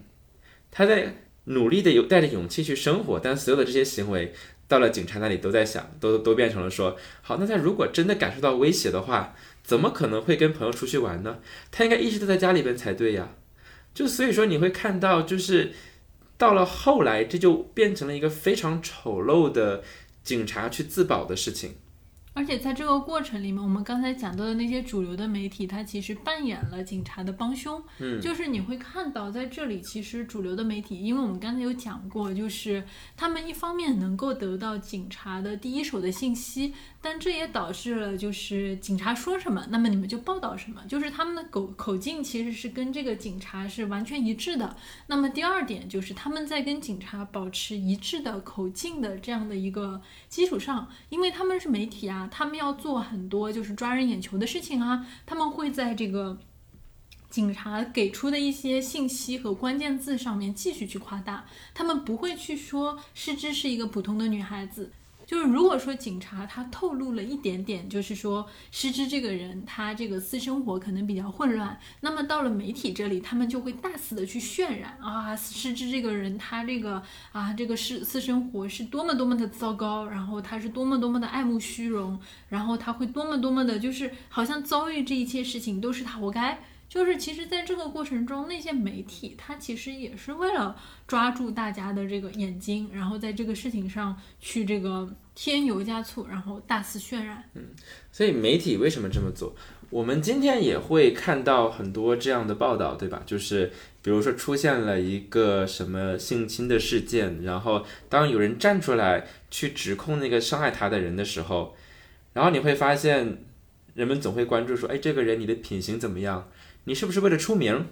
他在努力的有带着勇气去生活，但所有的这些行为到了警察那里都在想，都都变成了说：“好，那他如果真的感受到威胁的话，怎么可能会跟朋友出去玩呢？他应该一直都在家里边才对呀。”就所以说你会看到，就是到了后来，这就变成了一个非常丑陋的警察去自保的事情。而且在这个过程里面，我们刚才讲到的那些主流的媒体，它其实扮演了警察的帮凶。嗯，就是你会看到，在这里其实主流的媒体，因为我们刚才有讲过，就是他们一方面能够得到警察的第一手的信息，但这也导致了就是警察说什么，那么你们就报道什么，就是他们的口口径其实是跟这个警察是完全一致的。那么第二点就是他们在跟警察保持一致的口径的这样的一个基础上，因为他们是媒体啊。他们要做很多就是抓人眼球的事情啊，他们会在这个警察给出的一些信息和关键字上面继续去夸大，他们不会去说失之是一个普通的女孩子。就是如果说警察他透露了一点点，就是说失之这个人他这个私生活可能比较混乱，那么到了媒体这里，他们就会大肆的去渲染啊，失之这个人他这个啊这个私私生活是多么多么的糟糕，然后他是多么多么的爱慕虚荣，然后他会多么多么的，就是好像遭遇这一切事情都是他活该。就是其实在这个过程中，那些媒体它其实也是为了抓住大家的这个眼睛，然后在这个事情上去这个添油加醋，然后大肆渲染。嗯所以媒体为什么这么做？我们今天也会看到很多这样的报道，对吧？就是比如说出现了一个什么性侵的事件，然后当有人站出来去指控那个伤害他的人的时候，然后你会发现，人们总会关注说，哎，这个人你的品行怎么样？你是不是为了出名？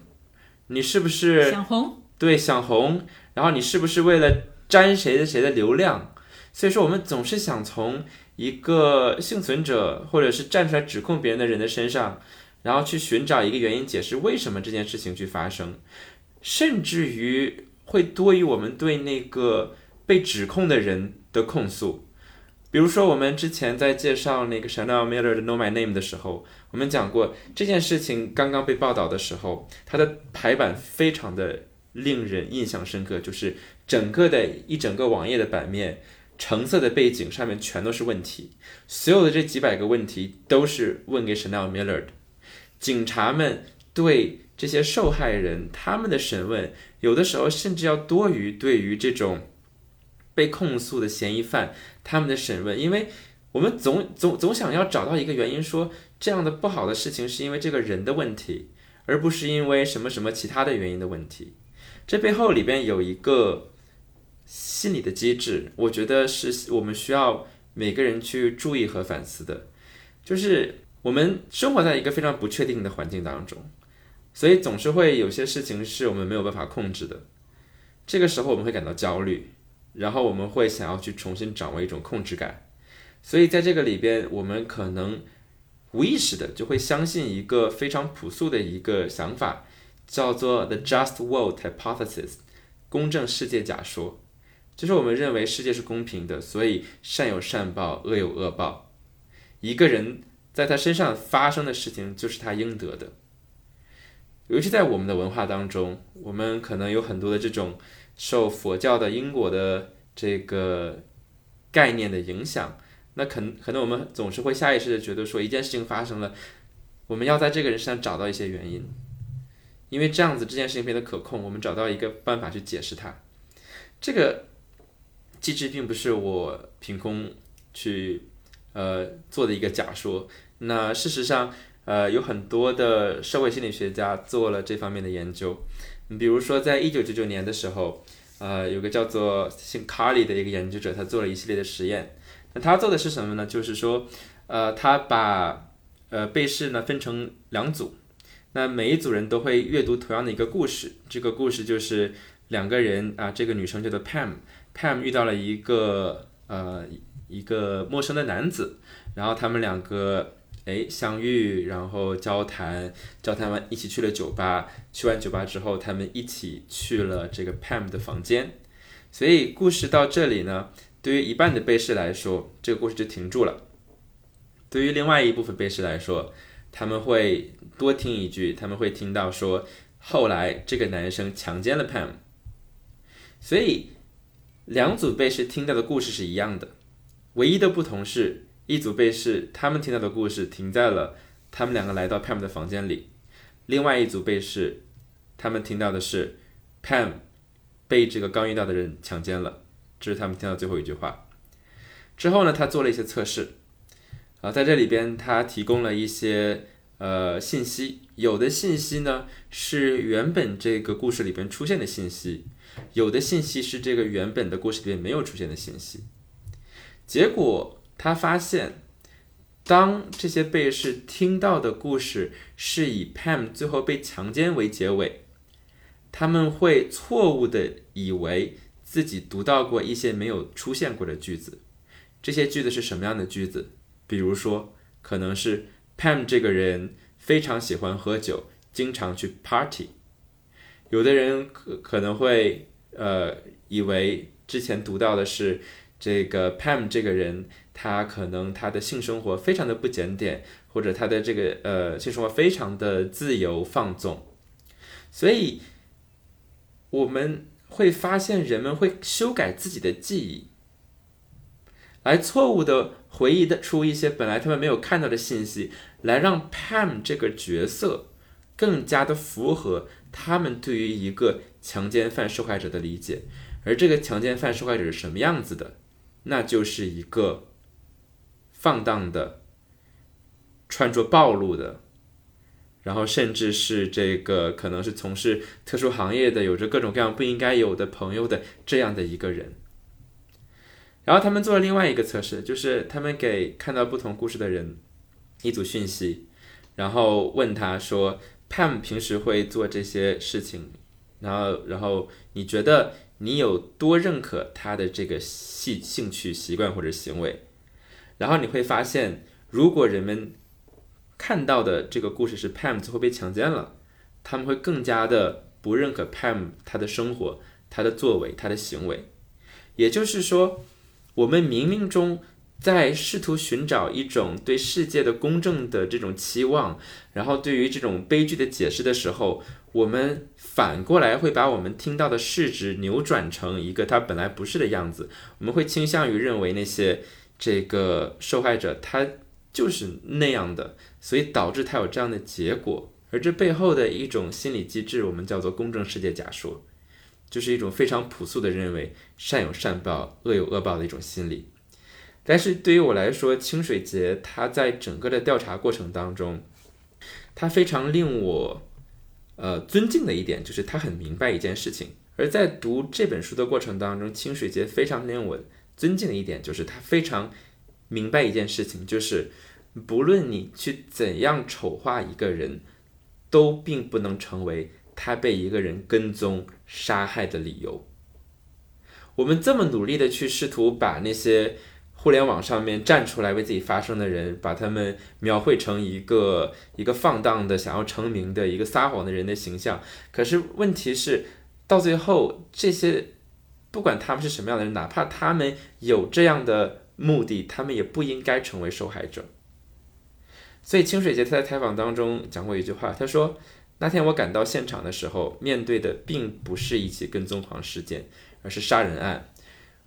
你是不是想红？对，想红。然后你是不是为了沾谁的谁的流量？所以说，我们总是想从一个幸存者或者是站出来指控别人的人的身上，然后去寻找一个原因，解释为什么这件事情去发生，甚至于会多于我们对那个被指控的人的控诉。比如说，我们之前在介绍那个 Chanel Miller 的 Know My Name 的时候，我们讲过这件事情刚刚被报道的时候，它的排版非常的令人印象深刻，就是整个的一整个网页的版面。橙色的背景上面全都是问题，所有的这几百个问题都是问给 Chanel Miller 的。警察们对这些受害人他们的审问，有的时候甚至要多于对于这种被控诉的嫌疑犯他们的审问，因为我们总总总想要找到一个原因，说这样的不好的事情是因为这个人的问题，而不是因为什么什么其他的原因的问题。这背后里边有一个。心理的机制，我觉得是我们需要每个人去注意和反思的。就是我们生活在一个非常不确定的环境当中，所以总是会有些事情是我们没有办法控制的。这个时候我们会感到焦虑，然后我们会想要去重新掌握一种控制感。所以在这个里边，我们可能无意识的就会相信一个非常朴素的一个想法，叫做 The Just World Hypothesis，公正世界假说。就是我们认为世界是公平的，所以善有善报，恶有恶报。一个人在他身上发生的事情，就是他应得的。尤其在我们的文化当中，我们可能有很多的这种受佛教的因果的这个概念的影响，那可能可能我们总是会下意识的觉得说，一件事情发生了，我们要在这个人身上找到一些原因，因为这样子这件事情变得可控，我们找到一个办法去解释它。这个。机制并不是我凭空去呃做的一个假说。那事实上，呃，有很多的社会心理学家做了这方面的研究。你比如说，在一九九九年的时候，呃，有个叫做姓卡里的一个研究者，他做了一系列的实验。那他做的是什么呢？就是说，呃，他把呃被试呢分成两组，那每一组人都会阅读同样的一个故事。这个故事就是两个人啊，这个女生叫做 Pam。Pam 遇到了一个呃一个陌生的男子，然后他们两个哎相遇，然后交谈，交谈完一起去了酒吧，去完酒吧之后，他们一起去了这个 Pam 的房间。所以故事到这里呢，对于一半的被试来说，这个故事就停住了。对于另外一部分被试来说，他们会多听一句，他们会听到说后来这个男生强奸了 Pam，所以。两组被试听到的故事是一样的，唯一的不同是一组被试他们听到的故事停在了他们两个来到 Pam 的房间里，另外一组被试他们听到的是 Pam 被这个刚遇到的人强奸了，这是他们听到最后一句话。之后呢，他做了一些测试，啊，在这里边他提供了一些呃信息，有的信息呢是原本这个故事里边出现的信息。有的信息是这个原本的故事里面没有出现的信息，结果他发现，当这些被试听到的故事是以 Pam 最后被强奸为结尾，他们会错误的以为自己读到过一些没有出现过的句子。这些句子是什么样的句子？比如说，可能是 Pam 这个人非常喜欢喝酒，经常去 party。有的人可可能会呃以为之前读到的是这个 Pam 这个人，他可能他的性生活非常的不检点，或者他的这个呃性生活非常的自由放纵，所以我们会发现人们会修改自己的记忆，来错误的回忆的出一些本来他们没有看到的信息，来让 Pam 这个角色更加的符合他们对于一个强奸犯受害者的理解。而这个强奸犯受害者是什么样子的？那就是一个放荡的、穿着暴露的，然后甚至是这个可能是从事特殊行业的，有着各种各样不应该有的朋友的这样的一个人。然后他们做了另外一个测试，就是他们给看到不同故事的人一组讯息，然后问他说：“Pam 平时会做这些事情，然后，然后你觉得？”你有多认可他的这个兴兴趣、习惯或者行为，然后你会发现，如果人们看到的这个故事是 Pam 最后被强奸了，他们会更加的不认可 Pam 他的生活、他的作为、他的行为。也就是说，我们冥冥中在试图寻找一种对世界的公正的这种期望，然后对于这种悲剧的解释的时候。我们反过来会把我们听到的事实扭转成一个它本来不是的样子，我们会倾向于认为那些这个受害者他就是那样的，所以导致他有这样的结果。而这背后的一种心理机制，我们叫做公正世界假说，就是一种非常朴素的认为善有善报、恶有恶报的一种心理。但是对于我来说，清水节他在整个的调查过程当中，他非常令我。呃，尊敬的一点就是他很明白一件事情，而在读这本书的过程当中，清水节非常令我尊敬的一点就是他非常明白一件事情，就是不论你去怎样丑化一个人，都并不能成为他被一个人跟踪杀害的理由。我们这么努力的去试图把那些。互联网上面站出来为自己发声的人，把他们描绘成一个一个放荡的、想要成名的一个撒谎的人的形象。可是问题是，到最后这些不管他们是什么样的人，哪怕他们有这样的目的，他们也不应该成为受害者。所以清水节他在采访当中讲过一句话，他说：“那天我赶到现场的时候，面对的并不是一起跟踪狂事件，而是杀人案。”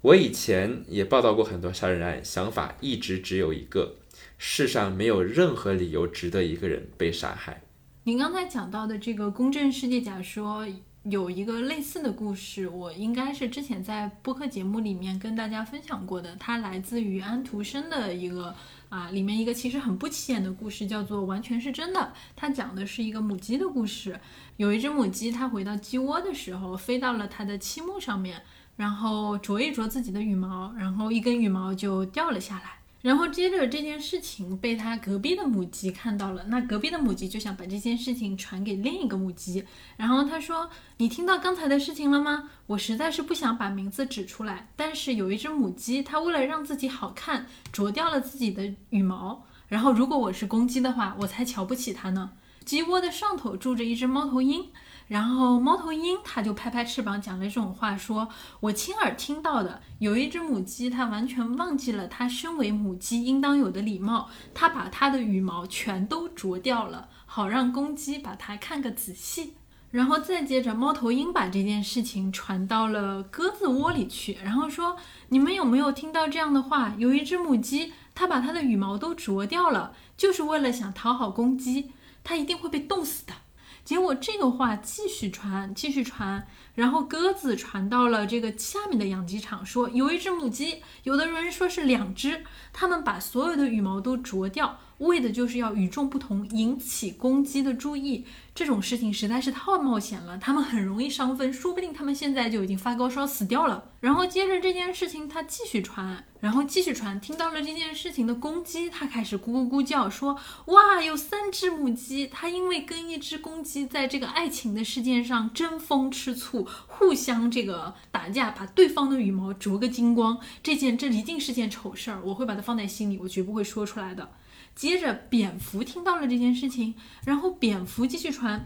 我以前也报道过很多杀人案，想法一直只有一个：世上没有任何理由值得一个人被杀害。您刚才讲到的这个公正世界假说，有一个类似的故事，我应该是之前在播客节目里面跟大家分享过的。它来自于安徒生的一个啊，里面一个其实很不起眼的故事，叫做《完全是真的》。它讲的是一个母鸡的故事。有一只母鸡，它回到鸡窝的时候，飞到了它的栖木上面。然后啄一啄自己的羽毛，然后一根羽毛就掉了下来。然后接着这件事情被他隔壁的母鸡看到了，那隔壁的母鸡就想把这件事情传给另一个母鸡。然后他说：“你听到刚才的事情了吗？我实在是不想把名字指出来，但是有一只母鸡，它为了让自己好看，啄掉了自己的羽毛。然后如果我是公鸡的话，我才瞧不起它呢。鸡窝的上头住着一只猫头鹰。”然后猫头鹰它就拍拍翅膀讲了这种话，说我亲耳听到的，有一只母鸡，它完全忘记了它身为母鸡应当有的礼貌，它把它的羽毛全都啄掉了，好让公鸡把它看个仔细。然后再接着，猫头鹰把这件事情传到了鸽子窝里去，然后说你们有没有听到这样的话？有一只母鸡，它把它的羽毛都啄掉了，就是为了想讨好公鸡，它一定会被冻死的。结果这个话继续传，继续传，然后鸽子传到了这个下面的养鸡场，说有一只母鸡，有的人说是两只，他们把所有的羽毛都啄掉。为的就是要与众不同，引起公鸡的注意。这种事情实在是太冒险了，他们很容易伤分，说不定他们现在就已经发高烧死掉了。然后接着这件事情，它继续传，然后继续传。听到了这件事情的公鸡，它开始咕咕咕叫，说：“哇，有三只母鸡，它因为跟一只公鸡在这个爱情的事件上争风吃醋，互相这个打架，把对方的羽毛啄个精光。这件这一定是件丑事儿，我会把它放在心里，我绝不会说出来的。”接着，蝙蝠听到了这件事情，然后蝙蝠继续传，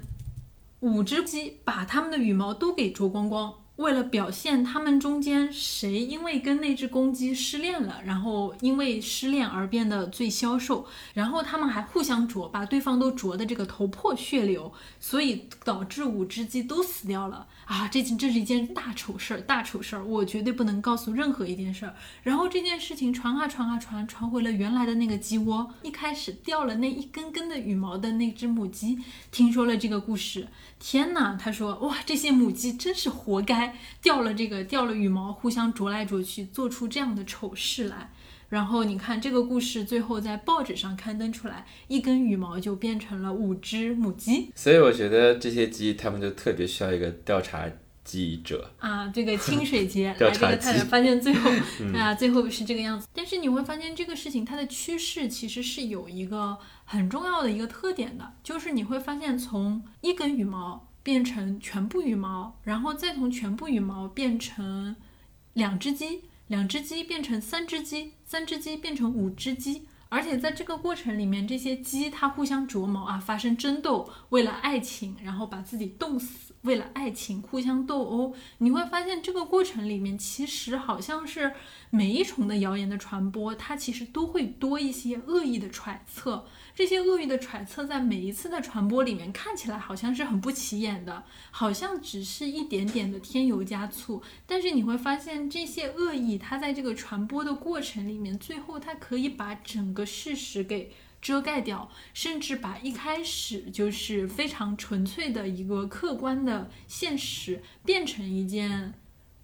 五只鸡把它们的羽毛都给啄光光。为了表现他们中间谁因为跟那只公鸡失恋了，然后因为失恋而变得最消瘦，然后他们还互相啄，把对方都啄的这个头破血流，所以导致五只鸡都死掉了啊！这这是一件大丑事儿，大丑事儿，我绝对不能告诉任何一件事儿。然后这件事情传啊传啊传，传回了原来的那个鸡窝。一开始掉了那一根根的羽毛的那只母鸡，听说了这个故事，天哪！他说哇，这些母鸡真是活该。掉了这个掉了羽毛，互相啄来啄去，做出这样的丑事来。然后你看这个故事最后在报纸上刊登出来，一根羽毛就变成了五只母鸡。所以我觉得这些鸡，它们就特别需要一个调查记者啊，这个清水节 来这个太太发现最后啊，最后是这个样子。但是你会发现这个事情它的趋势其实是有一个很重要的一个特点的，就是你会发现从一根羽毛。变成全部羽毛，然后再从全部羽毛变成两只鸡，两只鸡变成三只鸡，三只鸡变成五只鸡，而且在这个过程里面，这些鸡它互相啄毛啊，发生争斗，为了爱情，然后把自己冻死，为了爱情互相斗殴。你会发现这个过程里面，其实好像是每一重的谣言的传播，它其实都会多一些恶意的揣测。这些恶意的揣测在每一次的传播里面看起来好像是很不起眼的，好像只是一点点的添油加醋。但是你会发现，这些恶意它在这个传播的过程里面，最后它可以把整个事实给遮盖掉，甚至把一开始就是非常纯粹的一个客观的现实，变成一件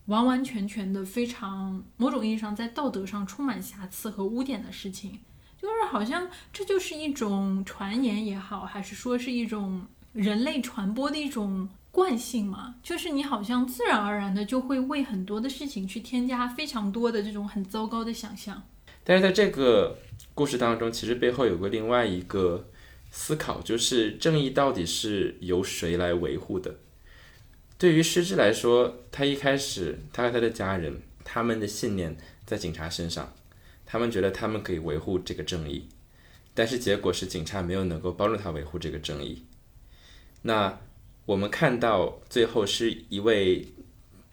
完完全全的非常某种意义上在道德上充满瑕疵和污点的事情。就是好像这就是一种传言也好，还是说是一种人类传播的一种惯性嘛？就是你好像自然而然的就会为很多的事情去添加非常多的这种很糟糕的想象。但是在这个故事当中，其实背后有个另外一个思考，就是正义到底是由谁来维护的？对于失之来说，他一开始他和他的家人，他们的信念在警察身上。他们觉得他们可以维护这个正义，但是结果是警察没有能够帮助他维护这个正义。那我们看到最后是一位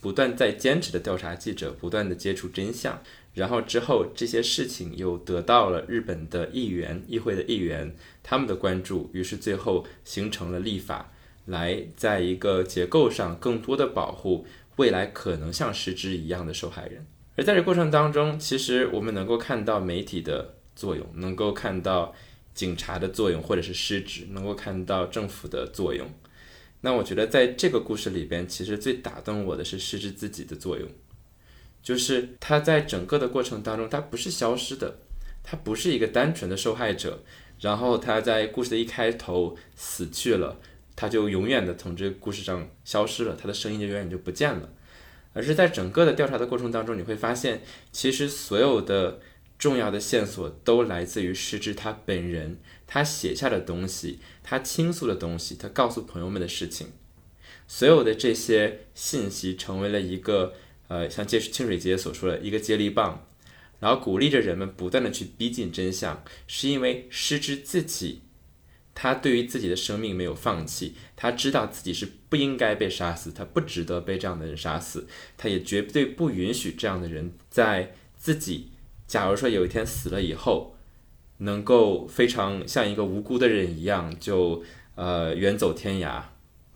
不断在坚持的调查记者，不断的接触真相，然后之后这些事情又得到了日本的议员、议会的议员他们的关注，于是最后形成了立法，来在一个结构上更多的保护未来可能像失之一样的受害人。而在这过程当中，其实我们能够看到媒体的作用，能够看到警察的作用，或者是失职，能够看到政府的作用。那我觉得在这个故事里边，其实最打动我的是失职自己的作用，就是他在整个的过程当中，他不是消失的，他不是一个单纯的受害者，然后他在故事的一开头死去了，他就永远的从这个故事上消失了，他的声音就永远就不见了。而是在整个的调查的过程当中，你会发现，其实所有的重要的线索都来自于失之他本人，他写下的东西，他倾诉的东西，他告诉朋友们的事情，所有的这些信息成为了一个，呃，像介清水节所说的一个接力棒，然后鼓励着人们不断的去逼近真相，是因为失之自己。他对于自己的生命没有放弃，他知道自己是不应该被杀死，他不值得被这样的人杀死，他也绝对不允许这样的人在自己，假如说有一天死了以后，能够非常像一个无辜的人一样，就呃远走天涯。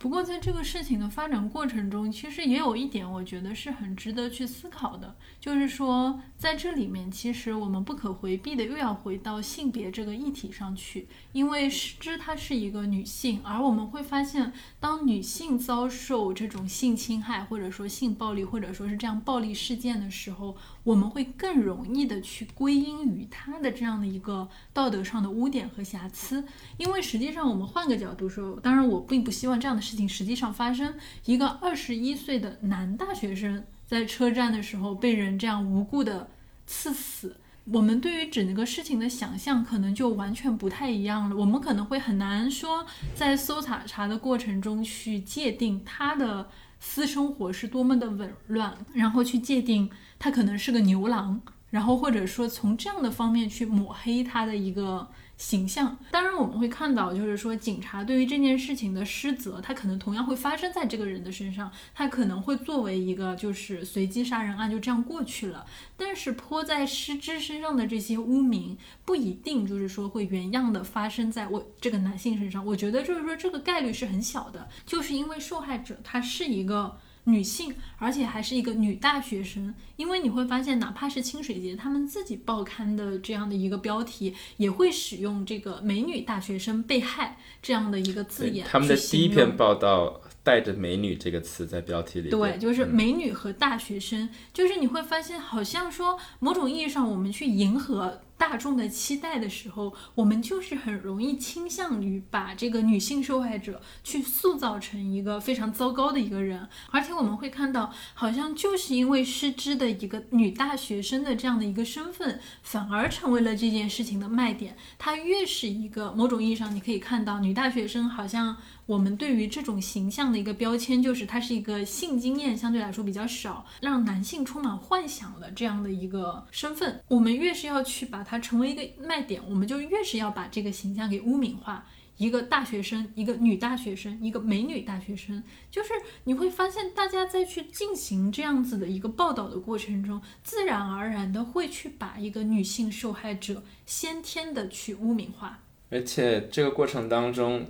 不过，在这个事情的发展过程中，其实也有一点，我觉得是很值得去思考的，就是说，在这里面，其实我们不可回避的又要回到性别这个议题上去，因为失之她是一个女性，而我们会发现，当女性遭受这种性侵害，或者说性暴力，或者说是这样暴力事件的时候，我们会更容易的去归因于他的这样的一个道德上的污点和瑕疵，因为实际上我们换个角度说，当然我并不希望这样的。事情实际上发生，一个二十一岁的男大学生在车站的时候被人这样无故的刺死，我们对于整个事情的想象可能就完全不太一样了。我们可能会很难说，在搜查查的过程中去界定他的私生活是多么的紊乱，然后去界定他可能是个牛郎，然后或者说从这样的方面去抹黑他的一个。形象。当然，我们会看到，就是说，警察对于这件事情的失责，他可能同样会发生在这个人的身上，他可能会作为一个就是随机杀人案就这样过去了。但是泼在失之身上的这些污名，不一定就是说会原样的发生在我这个男性身上。我觉得就是说这个概率是很小的，就是因为受害者他是一个。女性，而且还是一个女大学生，因为你会发现，哪怕是清水节他们自己报刊的这样的一个标题，也会使用这个“美女大学生被害”这样的一个字眼。他们的第一篇报道带着“美女”这个词在标题里。对，就是美女和大学生，就是你会发现，好像说某种意义上，我们去迎合。大众的期待的时候，我们就是很容易倾向于把这个女性受害者去塑造成一个非常糟糕的一个人，而且我们会看到，好像就是因为失之的一个女大学生的这样的一个身份，反而成为了这件事情的卖点。她越是一个某种意义上，你可以看到女大学生好像。我们对于这种形象的一个标签，就是它是一个性经验相对来说比较少，让男性充满幻想的这样的一个身份。我们越是要去把它成为一个卖点，我们就越是要把这个形象给污名化。一个大学生，一个女大学生，一个美女大学生，就是你会发现，大家在去进行这样子的一个报道的过程中，自然而然的会去把一个女性受害者先天的去污名化，而且这个过程当中。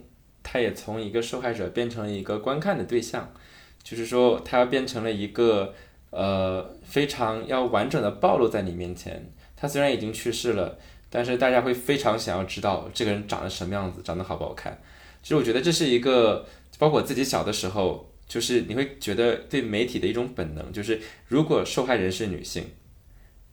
他也从一个受害者变成了一个观看的对象，就是说，他变成了一个呃非常要完整的暴露在你面前。他虽然已经去世了，但是大家会非常想要知道这个人长得什么样子，长得好不好看。其实我觉得这是一个，包括自己小的时候，就是你会觉得对媒体的一种本能，就是如果受害人是女性，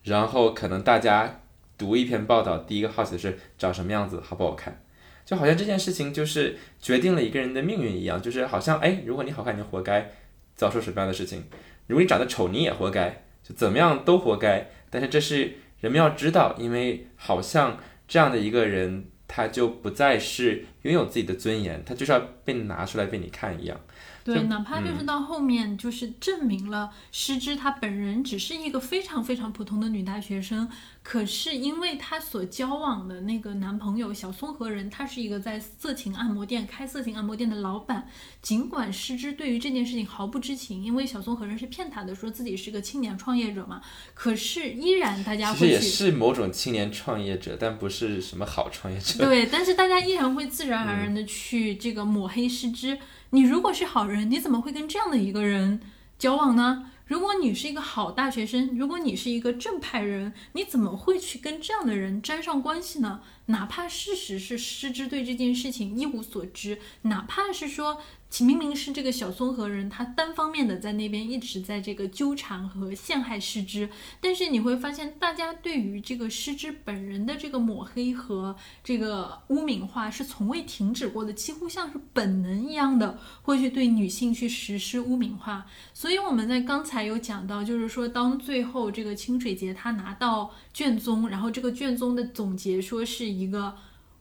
然后可能大家读一篇报道，第一个好奇的是长什么样子，好不好看。就好像这件事情就是决定了一个人的命运一样，就是好像哎，如果你好看，你就活该遭受什么样的事情；如果你长得丑，你也活该，就怎么样都活该。但是这是人们要知道，因为好像这样的一个人，他就不再是拥有自己的尊严，他就是要被拿出来被你看一样。对，哪怕就是到后面，就是证明了失之她本人只是一个非常非常普通的女大学生，可是因为她所交往的那个男朋友小松和人，他是一个在色情按摩店开色情按摩店的老板，尽管失之对于这件事情毫不知情，因为小松和人是骗他的，说自己是个青年创业者嘛，可是依然大家会其实也是某种青年创业者，但不是什么好创业者。对，但是大家依然会自然而然的去这个抹黑失之。你如果是好人，你怎么会跟这样的一个人交往呢？如果你是一个好大学生，如果你是一个正派人，你怎么会去跟这样的人沾上关系呢？哪怕事实是失之对这件事情一无所知，哪怕是说。明明是这个小松和人，他单方面的在那边一直在这个纠缠和陷害失之，但是你会发现，大家对于这个失之本人的这个抹黑和这个污名化是从未停止过的，几乎像是本能一样的会去对女性去实施污名化。所以我们在刚才有讲到，就是说当最后这个清水节他拿到卷宗，然后这个卷宗的总结说是一个。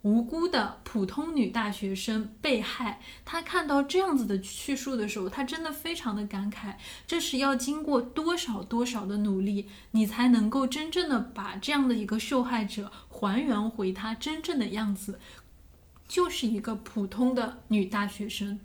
无辜的普通女大学生被害，她看到这样子的叙述的时候，她真的非常的感慨。这是要经过多少多少的努力，你才能够真正的把这样的一个受害者还原回她真正的样子，就是一个普通的女大学生。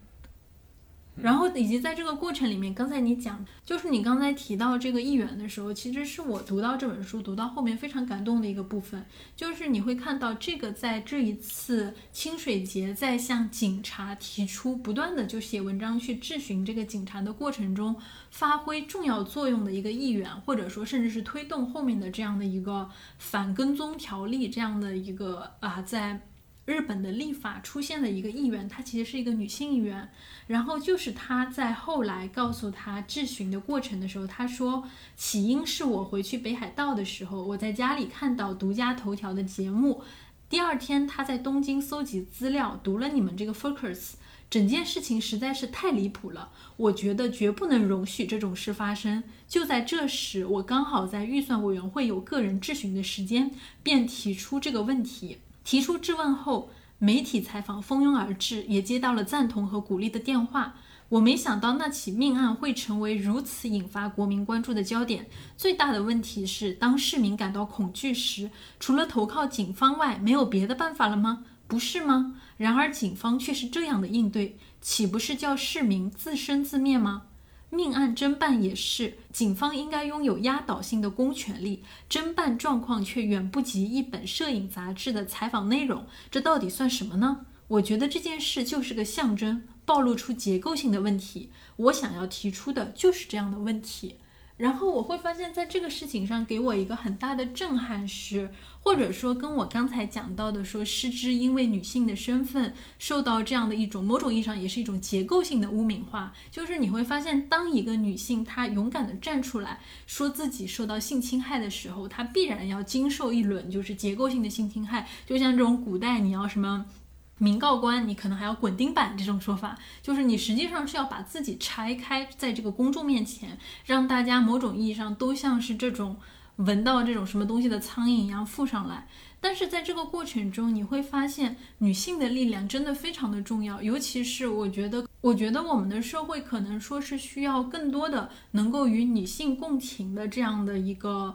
然后以及在这个过程里面，刚才你讲，就是你刚才提到这个议员的时候，其实是我读到这本书读到后面非常感动的一个部分，就是你会看到这个在这一次清水节在向警察提出不断的就写文章去质询这个警察的过程中，发挥重要作用的一个议员，或者说甚至是推动后面的这样的一个反跟踪条例这样的一个啊在。日本的立法出现了一个议员，她其实是一个女性议员。然后就是她在后来告诉她质询的过程的时候，她说起因是我回去北海道的时候，我在家里看到独家头条的节目。第二天她在东京搜集资料，读了你们这个 Focus，整件事情实在是太离谱了，我觉得绝不能容许这种事发生。就在这时，我刚好在预算委员会有个人质询的时间，便提出这个问题。提出质问后，媒体采访蜂拥而至，也接到了赞同和鼓励的电话。我没想到那起命案会成为如此引发国民关注的焦点。最大的问题是，当市民感到恐惧时，除了投靠警方外，没有别的办法了吗？不是吗？然而警方却是这样的应对，岂不是叫市民自生自灭吗？命案侦办也是，警方应该拥有压倒性的公权力，侦办状况却远不及一本摄影杂志的采访内容，这到底算什么呢？我觉得这件事就是个象征，暴露出结构性的问题。我想要提出的就是这样的问题。然后我会发现，在这个事情上给我一个很大的震撼是，或者说跟我刚才讲到的说，失之因为女性的身份受到这样的一种某种意义上也是一种结构性的污名化，就是你会发现，当一个女性她勇敢的站出来说自己受到性侵害的时候，她必然要经受一轮就是结构性的性侵害，就像这种古代你要什么。民告官，你可能还要滚钉板这种说法，就是你实际上是要把自己拆开，在这个公众面前，让大家某种意义上都像是这种闻到这种什么东西的苍蝇一样附上来。但是在这个过程中，你会发现女性的力量真的非常的重要，尤其是我觉得，我觉得我们的社会可能说是需要更多的能够与女性共情的这样的一个。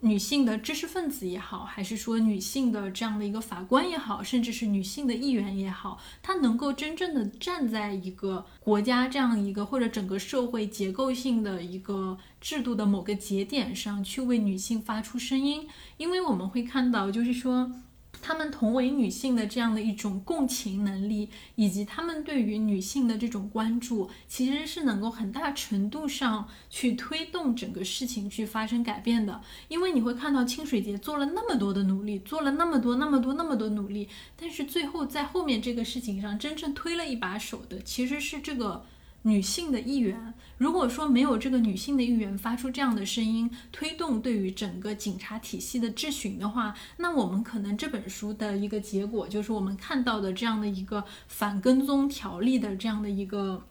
女性的知识分子也好，还是说女性的这样的一个法官也好，甚至是女性的议员也好，她能够真正的站在一个国家这样一个或者整个社会结构性的一个制度的某个节点上去为女性发出声音，因为我们会看到，就是说。他们同为女性的这样的一种共情能力，以及他们对于女性的这种关注，其实是能够很大程度上去推动整个事情去发生改变的。因为你会看到清水节做了那么多的努力，做了那么多、那么多、那么多努力，但是最后在后面这个事情上真正推了一把手的，其实是这个。女性的一员，如果说没有这个女性的一员发出这样的声音，推动对于整个警察体系的质询的话，那我们可能这本书的一个结果就是我们看到的这样的一个反跟踪条例的这样的一个。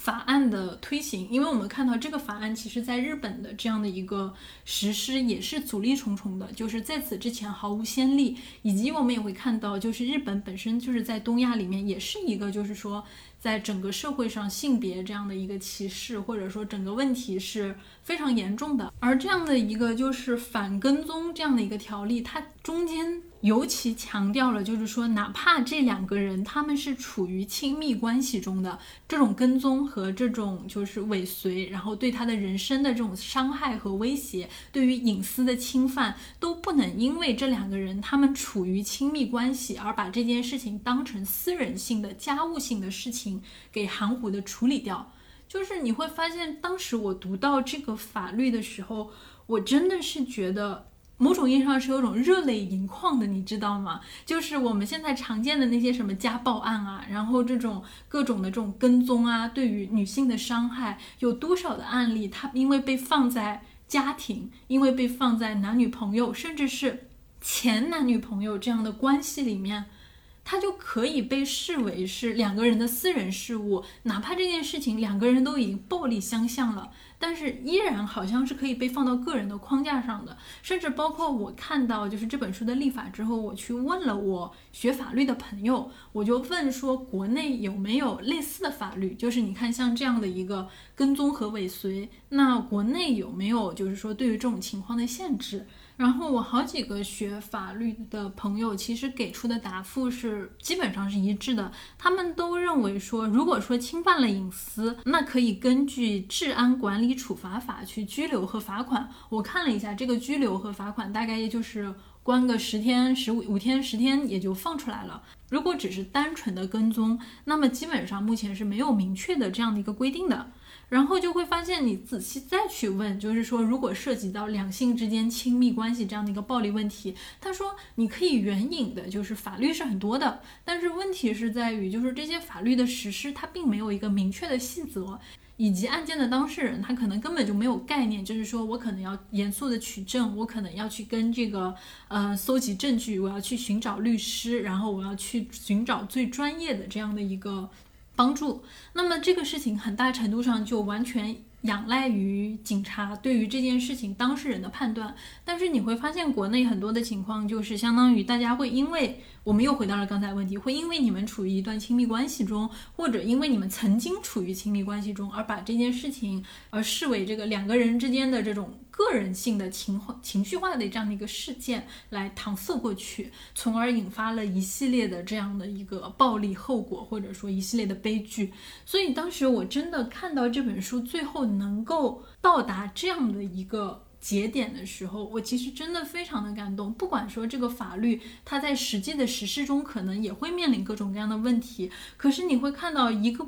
法案的推行，因为我们看到这个法案，其实在日本的这样的一个实施也是阻力重重的，就是在此之前毫无先例，以及我们也会看到，就是日本本身就是在东亚里面也是一个，就是说在整个社会上性别这样的一个歧视，或者说整个问题是非常严重的，而这样的一个就是反跟踪这样的一个条例，它中间。尤其强调了，就是说，哪怕这两个人他们是处于亲密关系中的，这种跟踪和这种就是尾随，然后对他的人生的这种伤害和威胁，对于隐私的侵犯，都不能因为这两个人他们处于亲密关系而把这件事情当成私人性的家务性的事情给含糊的处理掉。就是你会发现，当时我读到这个法律的时候，我真的是觉得。某种意义上是有种热泪盈眶的，你知道吗？就是我们现在常见的那些什么家暴案啊，然后这种各种的这种跟踪啊，对于女性的伤害，有多少的案例，它因为被放在家庭，因为被放在男女朋友，甚至是前男女朋友这样的关系里面。它就可以被视为是两个人的私人事务，哪怕这件事情两个人都已经暴力相向了，但是依然好像是可以被放到个人的框架上的。甚至包括我看到就是这本书的立法之后，我去问了我学法律的朋友，我就问说国内有没有类似的法律？就是你看像这样的一个跟踪和尾随，那国内有没有就是说对于这种情况的限制？然后我好几个学法律的朋友，其实给出的答复是基本上是一致的。他们都认为说，如果说侵犯了隐私，那可以根据治安管理处罚法去拘留和罚款。我看了一下，这个拘留和罚款大概也就是关个十天、十五五天、十天也就放出来了。如果只是单纯的跟踪，那么基本上目前是没有明确的这样的一个规定的。然后就会发现，你仔细再去问，就是说，如果涉及到两性之间亲密关系这样的一个暴力问题，他说你可以援引的，就是法律是很多的，但是问题是在于，就是这些法律的实施，它并没有一个明确的细则，以及案件的当事人他可能根本就没有概念，就是说我可能要严肃的取证，我可能要去跟这个呃搜集证据，我要去寻找律师，然后我要去寻找最专业的这样的一个。帮助，那么这个事情很大程度上就完全仰赖于警察对于这件事情当事人的判断，但是你会发现国内很多的情况就是相当于大家会因为我们又回到了刚才问题，会因为你们处于一段亲密关系中，或者因为你们曾经处于亲密关系中而把这件事情而视为这个两个人之间的这种个人性的情情绪化的这样的一个事件来搪塞过去，从而引发了一系列的这样的一个暴力后果，或者说一系列的悲剧。所以当时我真的看到这本书最后能够到达这样的一个节点的时候，我其实真的非常的感动。不管说这个法律它在实际的实施中可能也会面临各种各样的问题，可是你会看到一个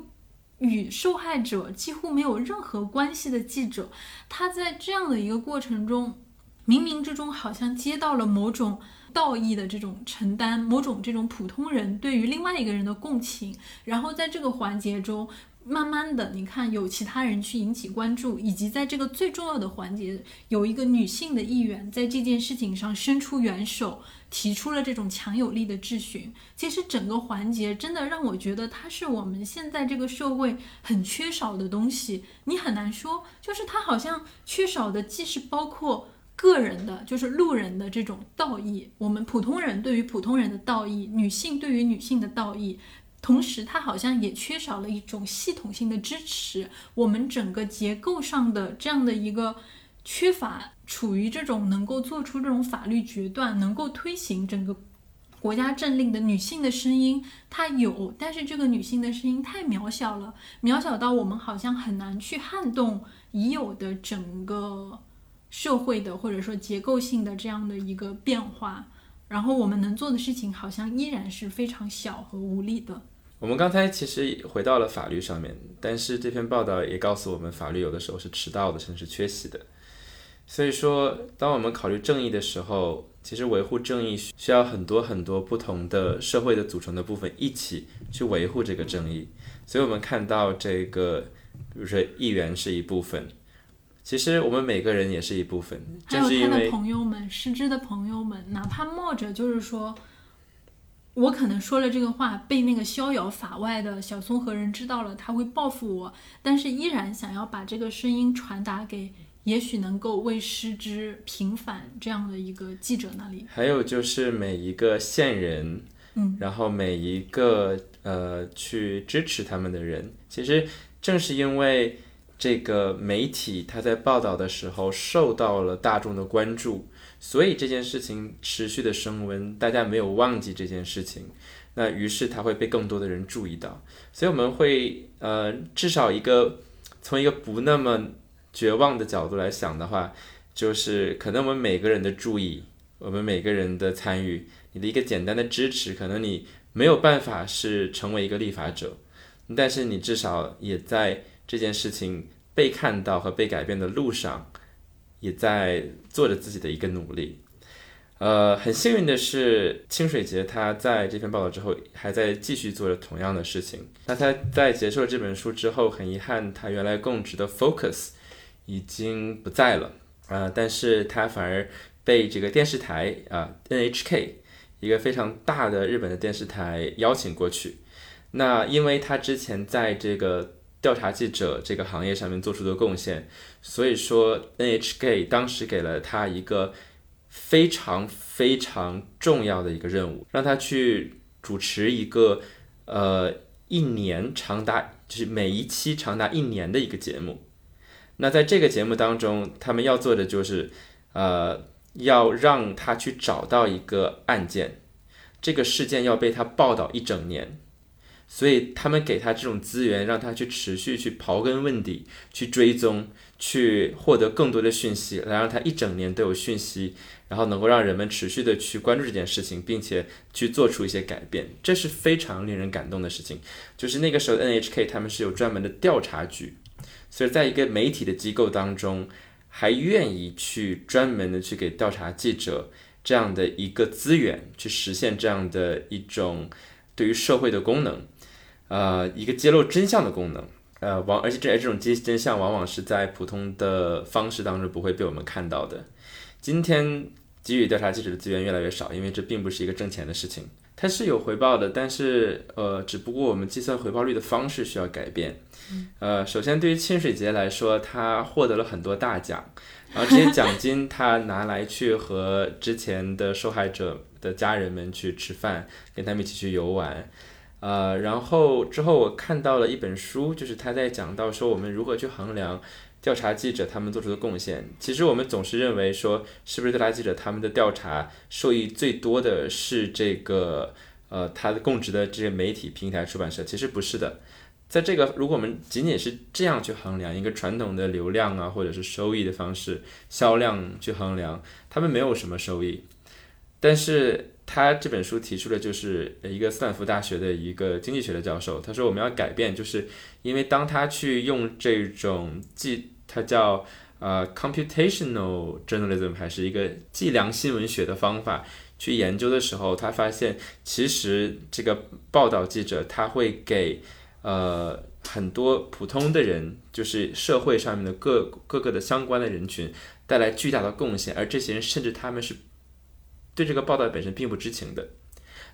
与受害者几乎没有任何关系的记者，他在这样的一个过程中，冥冥之中好像接到了某种道义的这种承担，某种这种普通人对于另外一个人的共情，然后在这个环节中。慢慢的，你看有其他人去引起关注，以及在这个最重要的环节，有一个女性的议员在这件事情上伸出援手，提出了这种强有力的质询。其实整个环节真的让我觉得它是我们现在这个社会很缺少的东西。你很难说，就是它好像缺少的既是包括个人的，就是路人的这种道义，我们普通人对于普通人的道义，女性对于女性的道义。同时，它好像也缺少了一种系统性的支持。我们整个结构上的这样的一个缺乏，处于这种能够做出这种法律决断、能够推行整个国家政令的女性的声音，它有，但是这个女性的声音太渺小了，渺小到我们好像很难去撼动已有的整个社会的或者说结构性的这样的一个变化。然后我们能做的事情，好像依然是非常小和无力的。我们刚才其实回到了法律上面，但是这篇报道也告诉我们，法律有的时候是迟到的，甚至是缺席的。所以说，当我们考虑正义的时候，其实维护正义需要很多很多不同的社会的组成的部分一起去维护这个正义。所以我们看到这个，比如说议员是一部分，其实我们每个人也是一部分。还有他的朋友们，失之的朋友们，哪怕冒着就是说。我可能说了这个话，被那个逍遥法外的小松和人知道了，他会报复我。但是依然想要把这个声音传达给，也许能够为失之平反这样的一个记者那里。还有就是每一个线人，嗯，然后每一个呃去支持他们的人，其实正是因为这个媒体他在报道的时候受到了大众的关注。所以这件事情持续的升温，大家没有忘记这件事情，那于是它会被更多的人注意到。所以我们会呃，至少一个从一个不那么绝望的角度来想的话，就是可能我们每个人的注意，我们每个人的参与，你的一个简单的支持，可能你没有办法是成为一个立法者，但是你至少也在这件事情被看到和被改变的路上。也在做着自己的一个努力，呃，很幸运的是，清水节他在这篇报道之后还在继续做着同样的事情。那他在结束了这本书之后，很遗憾，他原来供职的 Focus 已经不在了啊，但是他反而被这个电视台啊 NHK 一个非常大的日本的电视台邀请过去。那因为他之前在这个调查记者这个行业上面做出的贡献。所以说，NHK 当时给了他一个非常非常重要的一个任务，让他去主持一个呃一年长达就是每一期长达一年的一个节目。那在这个节目当中，他们要做的就是呃要让他去找到一个案件，这个事件要被他报道一整年。所以他们给他这种资源，让他去持续去刨根问底，去追踪。去获得更多的讯息，来让他一整年都有讯息，然后能够让人们持续的去关注这件事情，并且去做出一些改变，这是非常令人感动的事情。就是那个时候，NHK 他们是有专门的调查局，所以在一个媒体的机构当中，还愿意去专门的去给调查记者这样的一个资源，去实现这样的一种对于社会的功能，呃，一个揭露真相的功能。呃，往而且这这种真真相往往是在普通的方式当中不会被我们看到的。今天给予调查记者的资源越来越少，因为这并不是一个挣钱的事情。它是有回报的，但是呃，只不过我们计算回报率的方式需要改变。呃，首先对于清水节来说，他获得了很多大奖，然后这些奖金他拿来去和之前的受害者的家人们去吃饭，跟他们一起去游玩。呃，然后之后我看到了一本书，就是他在讲到说我们如何去衡量调查记者他们做出的贡献。其实我们总是认为说，是不是调查记者他们的调查受益最多的是这个呃他的供职的这些媒体平台出版社？其实不是的。在这个如果我们仅仅是这样去衡量一个传统的流量啊，或者是收益的方式，销量去衡量，他们没有什么收益。但是他这本书提出的就是一个斯坦福大学的一个经济学的教授，他说我们要改变，就是因为当他去用这种计，他叫呃 computational journalism 还是一个计量新闻学的方法去研究的时候，他发现其实这个报道记者他会给呃很多普通的人，就是社会上面的各各个的相关的人群带来巨大的贡献，而这些人甚至他们是。对这个报道本身并不知情的，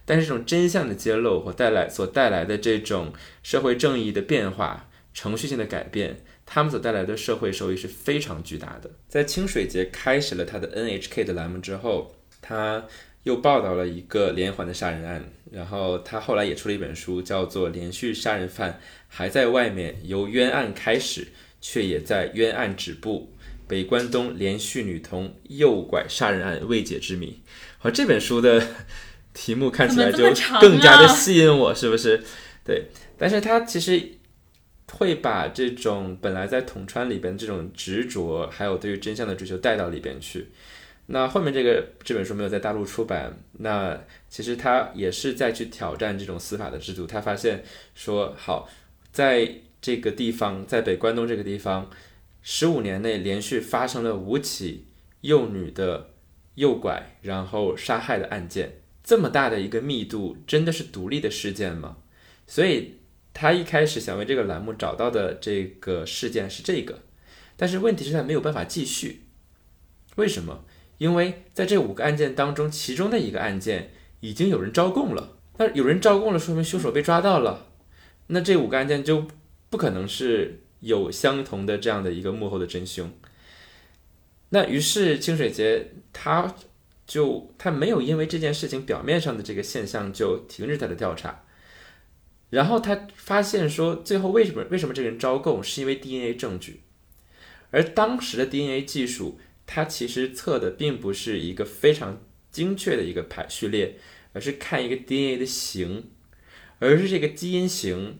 但是这种真相的揭露和带来所带来的这种社会正义的变化、程序性的改变，他们所带来的社会收益是非常巨大的。在清水节开始了他的 NHK 的栏目之后，他又报道了一个连环的杀人案，然后他后来也出了一本书，叫做《连续杀人犯还在外面》，由冤案开始，却也在冤案止步。北关东连续女童诱拐杀人案未解之谜。好，这本书的 题目看起来就更加的吸引我，是不是？对，但是他其实会把这种本来在统川里边这种执着，还有对于真相的追求带到里边去。那后面这个这本书没有在大陆出版，那其实他也是在去挑战这种司法的制度。他发现说，好，在这个地方，在北关东这个地方，十五年内连续发生了五起幼女的。诱拐然后杀害的案件，这么大的一个密度，真的是独立的事件吗？所以他一开始想为这个栏目找到的这个事件是这个，但是问题是他没有办法继续。为什么？因为在这五个案件当中，其中的一个案件已经有人招供了。那有人招供了，说明凶手被抓到了。那这五个案件就不可能是有相同的这样的一个幕后的真凶。那于是清水节他就他没有因为这件事情表面上的这个现象就停止他的调查，然后他发现说最后为什么为什么这个人招供是因为 DNA 证据，而当时的 DNA 技术它其实测的并不是一个非常精确的一个排序列，而是看一个 DNA 的型，而是这个基因型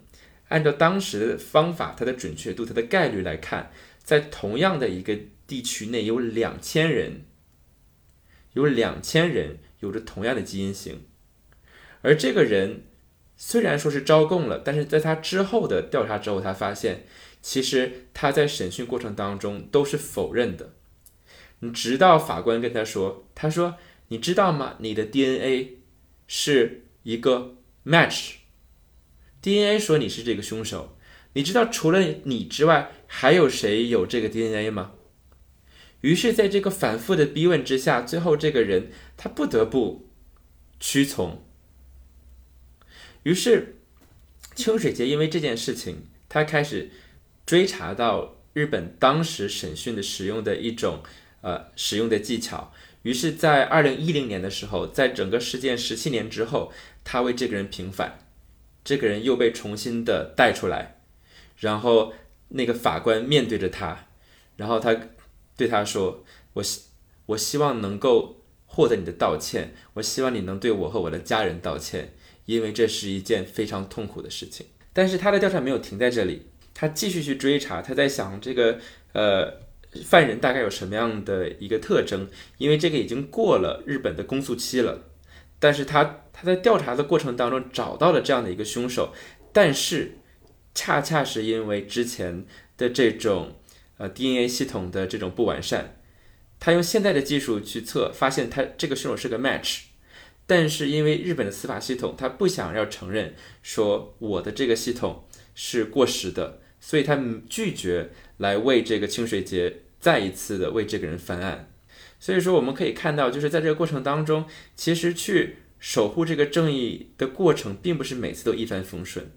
按照当时的方法它的准确度它的概率来看，在同样的一个。地区内有两千人，有两千人有着同样的基因型，而这个人虽然说是招供了，但是在他之后的调查之后，他发现其实他在审讯过程当中都是否认的。你直到法官跟他说：“他说你知道吗？你的 DNA 是一个 match，DNA 说你是这个凶手。你知道除了你之外还有谁有这个 DNA 吗？”于是，在这个反复的逼问之下，最后这个人他不得不屈从。于是，清水节因为这件事情，他开始追查到日本当时审讯的使用的一种呃使用的技巧。于是，在二零一零年的时候，在整个事件十七年之后，他为这个人平反，这个人又被重新的带出来，然后那个法官面对着他，然后他。对他说：“我希我希望能够获得你的道歉，我希望你能对我和我的家人道歉，因为这是一件非常痛苦的事情。”但是他的调查没有停在这里，他继续去追查，他在想这个呃犯人大概有什么样的一个特征，因为这个已经过了日本的公诉期了。但是他他在调查的过程当中找到了这样的一个凶手，但是恰恰是因为之前的这种。呃，DNA 系统的这种不完善，他用现在的技术去测，发现他这个凶手是个 match，但是因为日本的司法系统，他不想要承认说我的这个系统是过时的，所以他拒绝来为这个清水节再一次的为这个人翻案。所以说，我们可以看到，就是在这个过程当中，其实去守护这个正义的过程并不是每次都一帆风顺，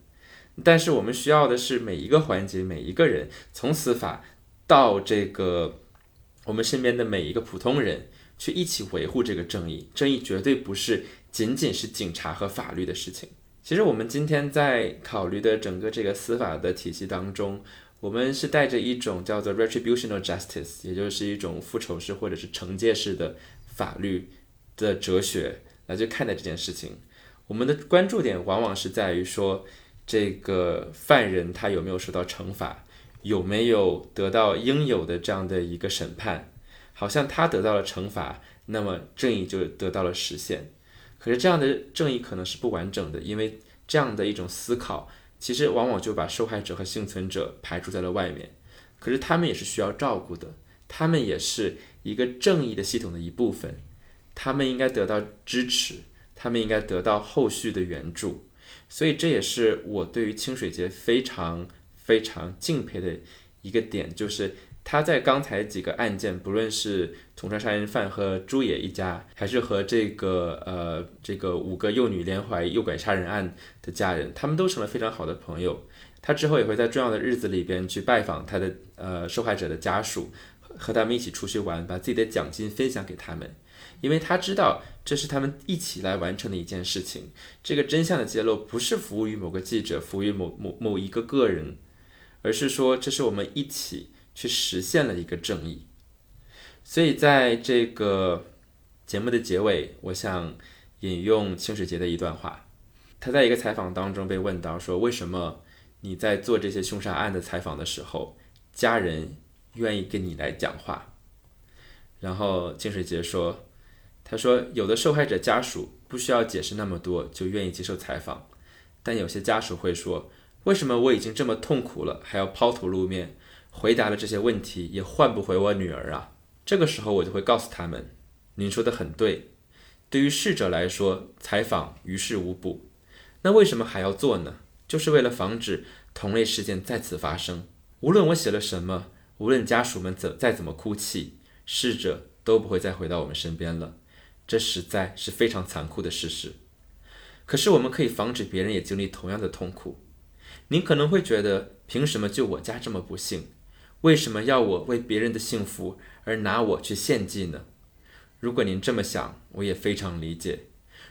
但是我们需要的是每一个环节，每一个人，从司法到这个我们身边的每一个普通人，去一起维护这个正义。正义绝对不是仅仅是警察和法律的事情。其实我们今天在考虑的整个这个司法的体系当中，我们是带着一种叫做 retributional justice，也就是一种复仇式或者是惩戒式的法律的哲学来去看待这件事情。我们的关注点往往是在于说，这个犯人他有没有受到惩罚，有没有得到应有的这样的一个审判。好像他得到了惩罚，那么正义就得到了实现。可是这样的正义可能是不完整的，因为这样的一种思考，其实往往就把受害者和幸存者排除在了外面。可是他们也是需要照顾的，他们也是一个正义的系统的一部分，他们应该得到支持，他们应该得到后续的援助。所以这也是我对于清水节非常非常敬佩的一个点，就是。他在刚才几个案件，不论是统川杀人犯和朱野一家，还是和这个呃这个五个幼女连环诱拐杀人案的家人，他们都成了非常好的朋友。他之后也会在重要的日子里边去拜访他的呃受害者的家属，和他们一起出去玩，把自己的奖金分享给他们，因为他知道这是他们一起来完成的一件事情。这个真相的揭露不是服务于某个记者，服务于某某某一个个人，而是说这是我们一起。去实现了一个正义，所以在这个节目的结尾，我想引用清水节的一段话。他在一个采访当中被问到说：“为什么你在做这些凶杀案的采访的时候，家人愿意跟你来讲话？”然后清水节说：“他说有的受害者家属不需要解释那么多就愿意接受采访，但有些家属会说：为什么我已经这么痛苦了，还要抛头露面？”回答了这些问题，也换不回我女儿啊！这个时候，我就会告诉他们：“您说的很对。对于逝者来说，采访于事无补。那为什么还要做呢？就是为了防止同类事件再次发生。无论我写了什么，无论家属们怎再怎么哭泣，逝者都不会再回到我们身边了。这实在是非常残酷的事实。可是，我们可以防止别人也经历同样的痛苦。您可能会觉得，凭什么就我家这么不幸？”为什么要我为别人的幸福而拿我去献祭呢？如果您这么想，我也非常理解。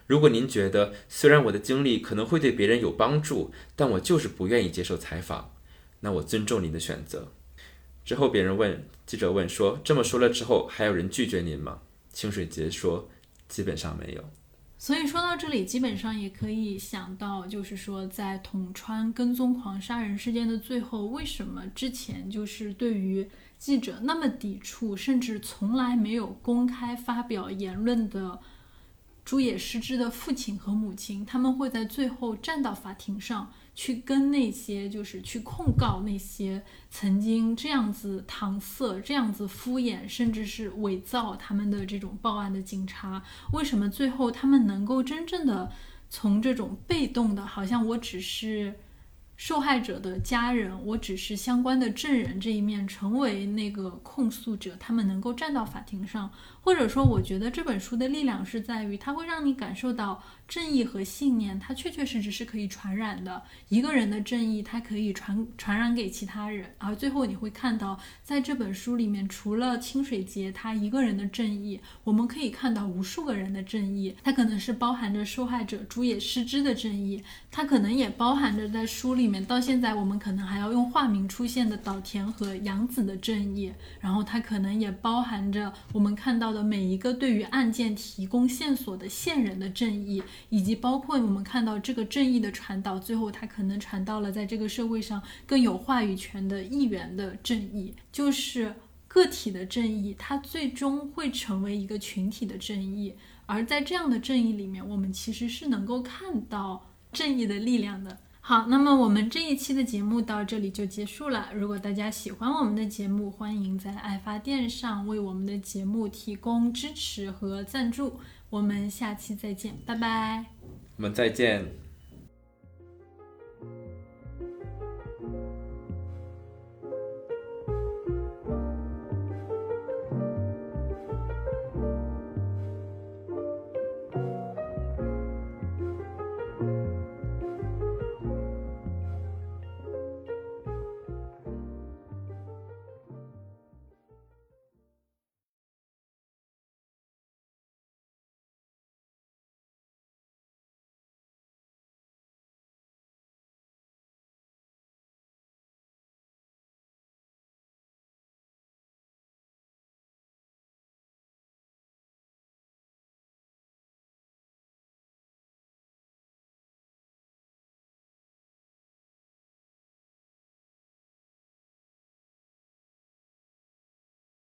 如果您觉得虽然我的经历可能会对别人有帮助，但我就是不愿意接受采访，那我尊重您的选择。之后别人问记者问说：“这么说了之后，还有人拒绝您吗？”清水节说：“基本上没有。”所以说到这里，基本上也可以想到，就是说，在统川跟踪狂杀人事件的最后，为什么之前就是对于记者那么抵触，甚至从来没有公开发表言论的？朱野失之的父亲和母亲，他们会在最后站到法庭上去跟那些就是去控告那些曾经这样子搪塞、这样子敷衍，甚至是伪造他们的这种报案的警察。为什么最后他们能够真正的从这种被动的，好像我只是。受害者的家人，我只是相关的证人这一面，成为那个控诉者，他们能够站到法庭上，或者说，我觉得这本书的力量是在于，它会让你感受到正义和信念，它确确实实是可以传染的。一个人的正义，它可以传传染给其他人，而最后你会看到，在这本书里面，除了清水节他一个人的正义，我们可以看到无数个人的正义，它可能是包含着受害者朱野失之的正义，它可能也包含着在书里面。到现在，我们可能还要用化名出现的岛田和杨子的正义，然后它可能也包含着我们看到的每一个对于案件提供线索的线人的正义，以及包括我们看到这个正义的传导，最后它可能传到了在这个社会上更有话语权的议员的正义，就是个体的正义，它最终会成为一个群体的正义，而在这样的正义里面，我们其实是能够看到正义的力量的。好，那么我们这一期的节目到这里就结束了。如果大家喜欢我们的节目，欢迎在爱发电上为我们的节目提供支持和赞助。我们下期再见，拜拜。我们再见。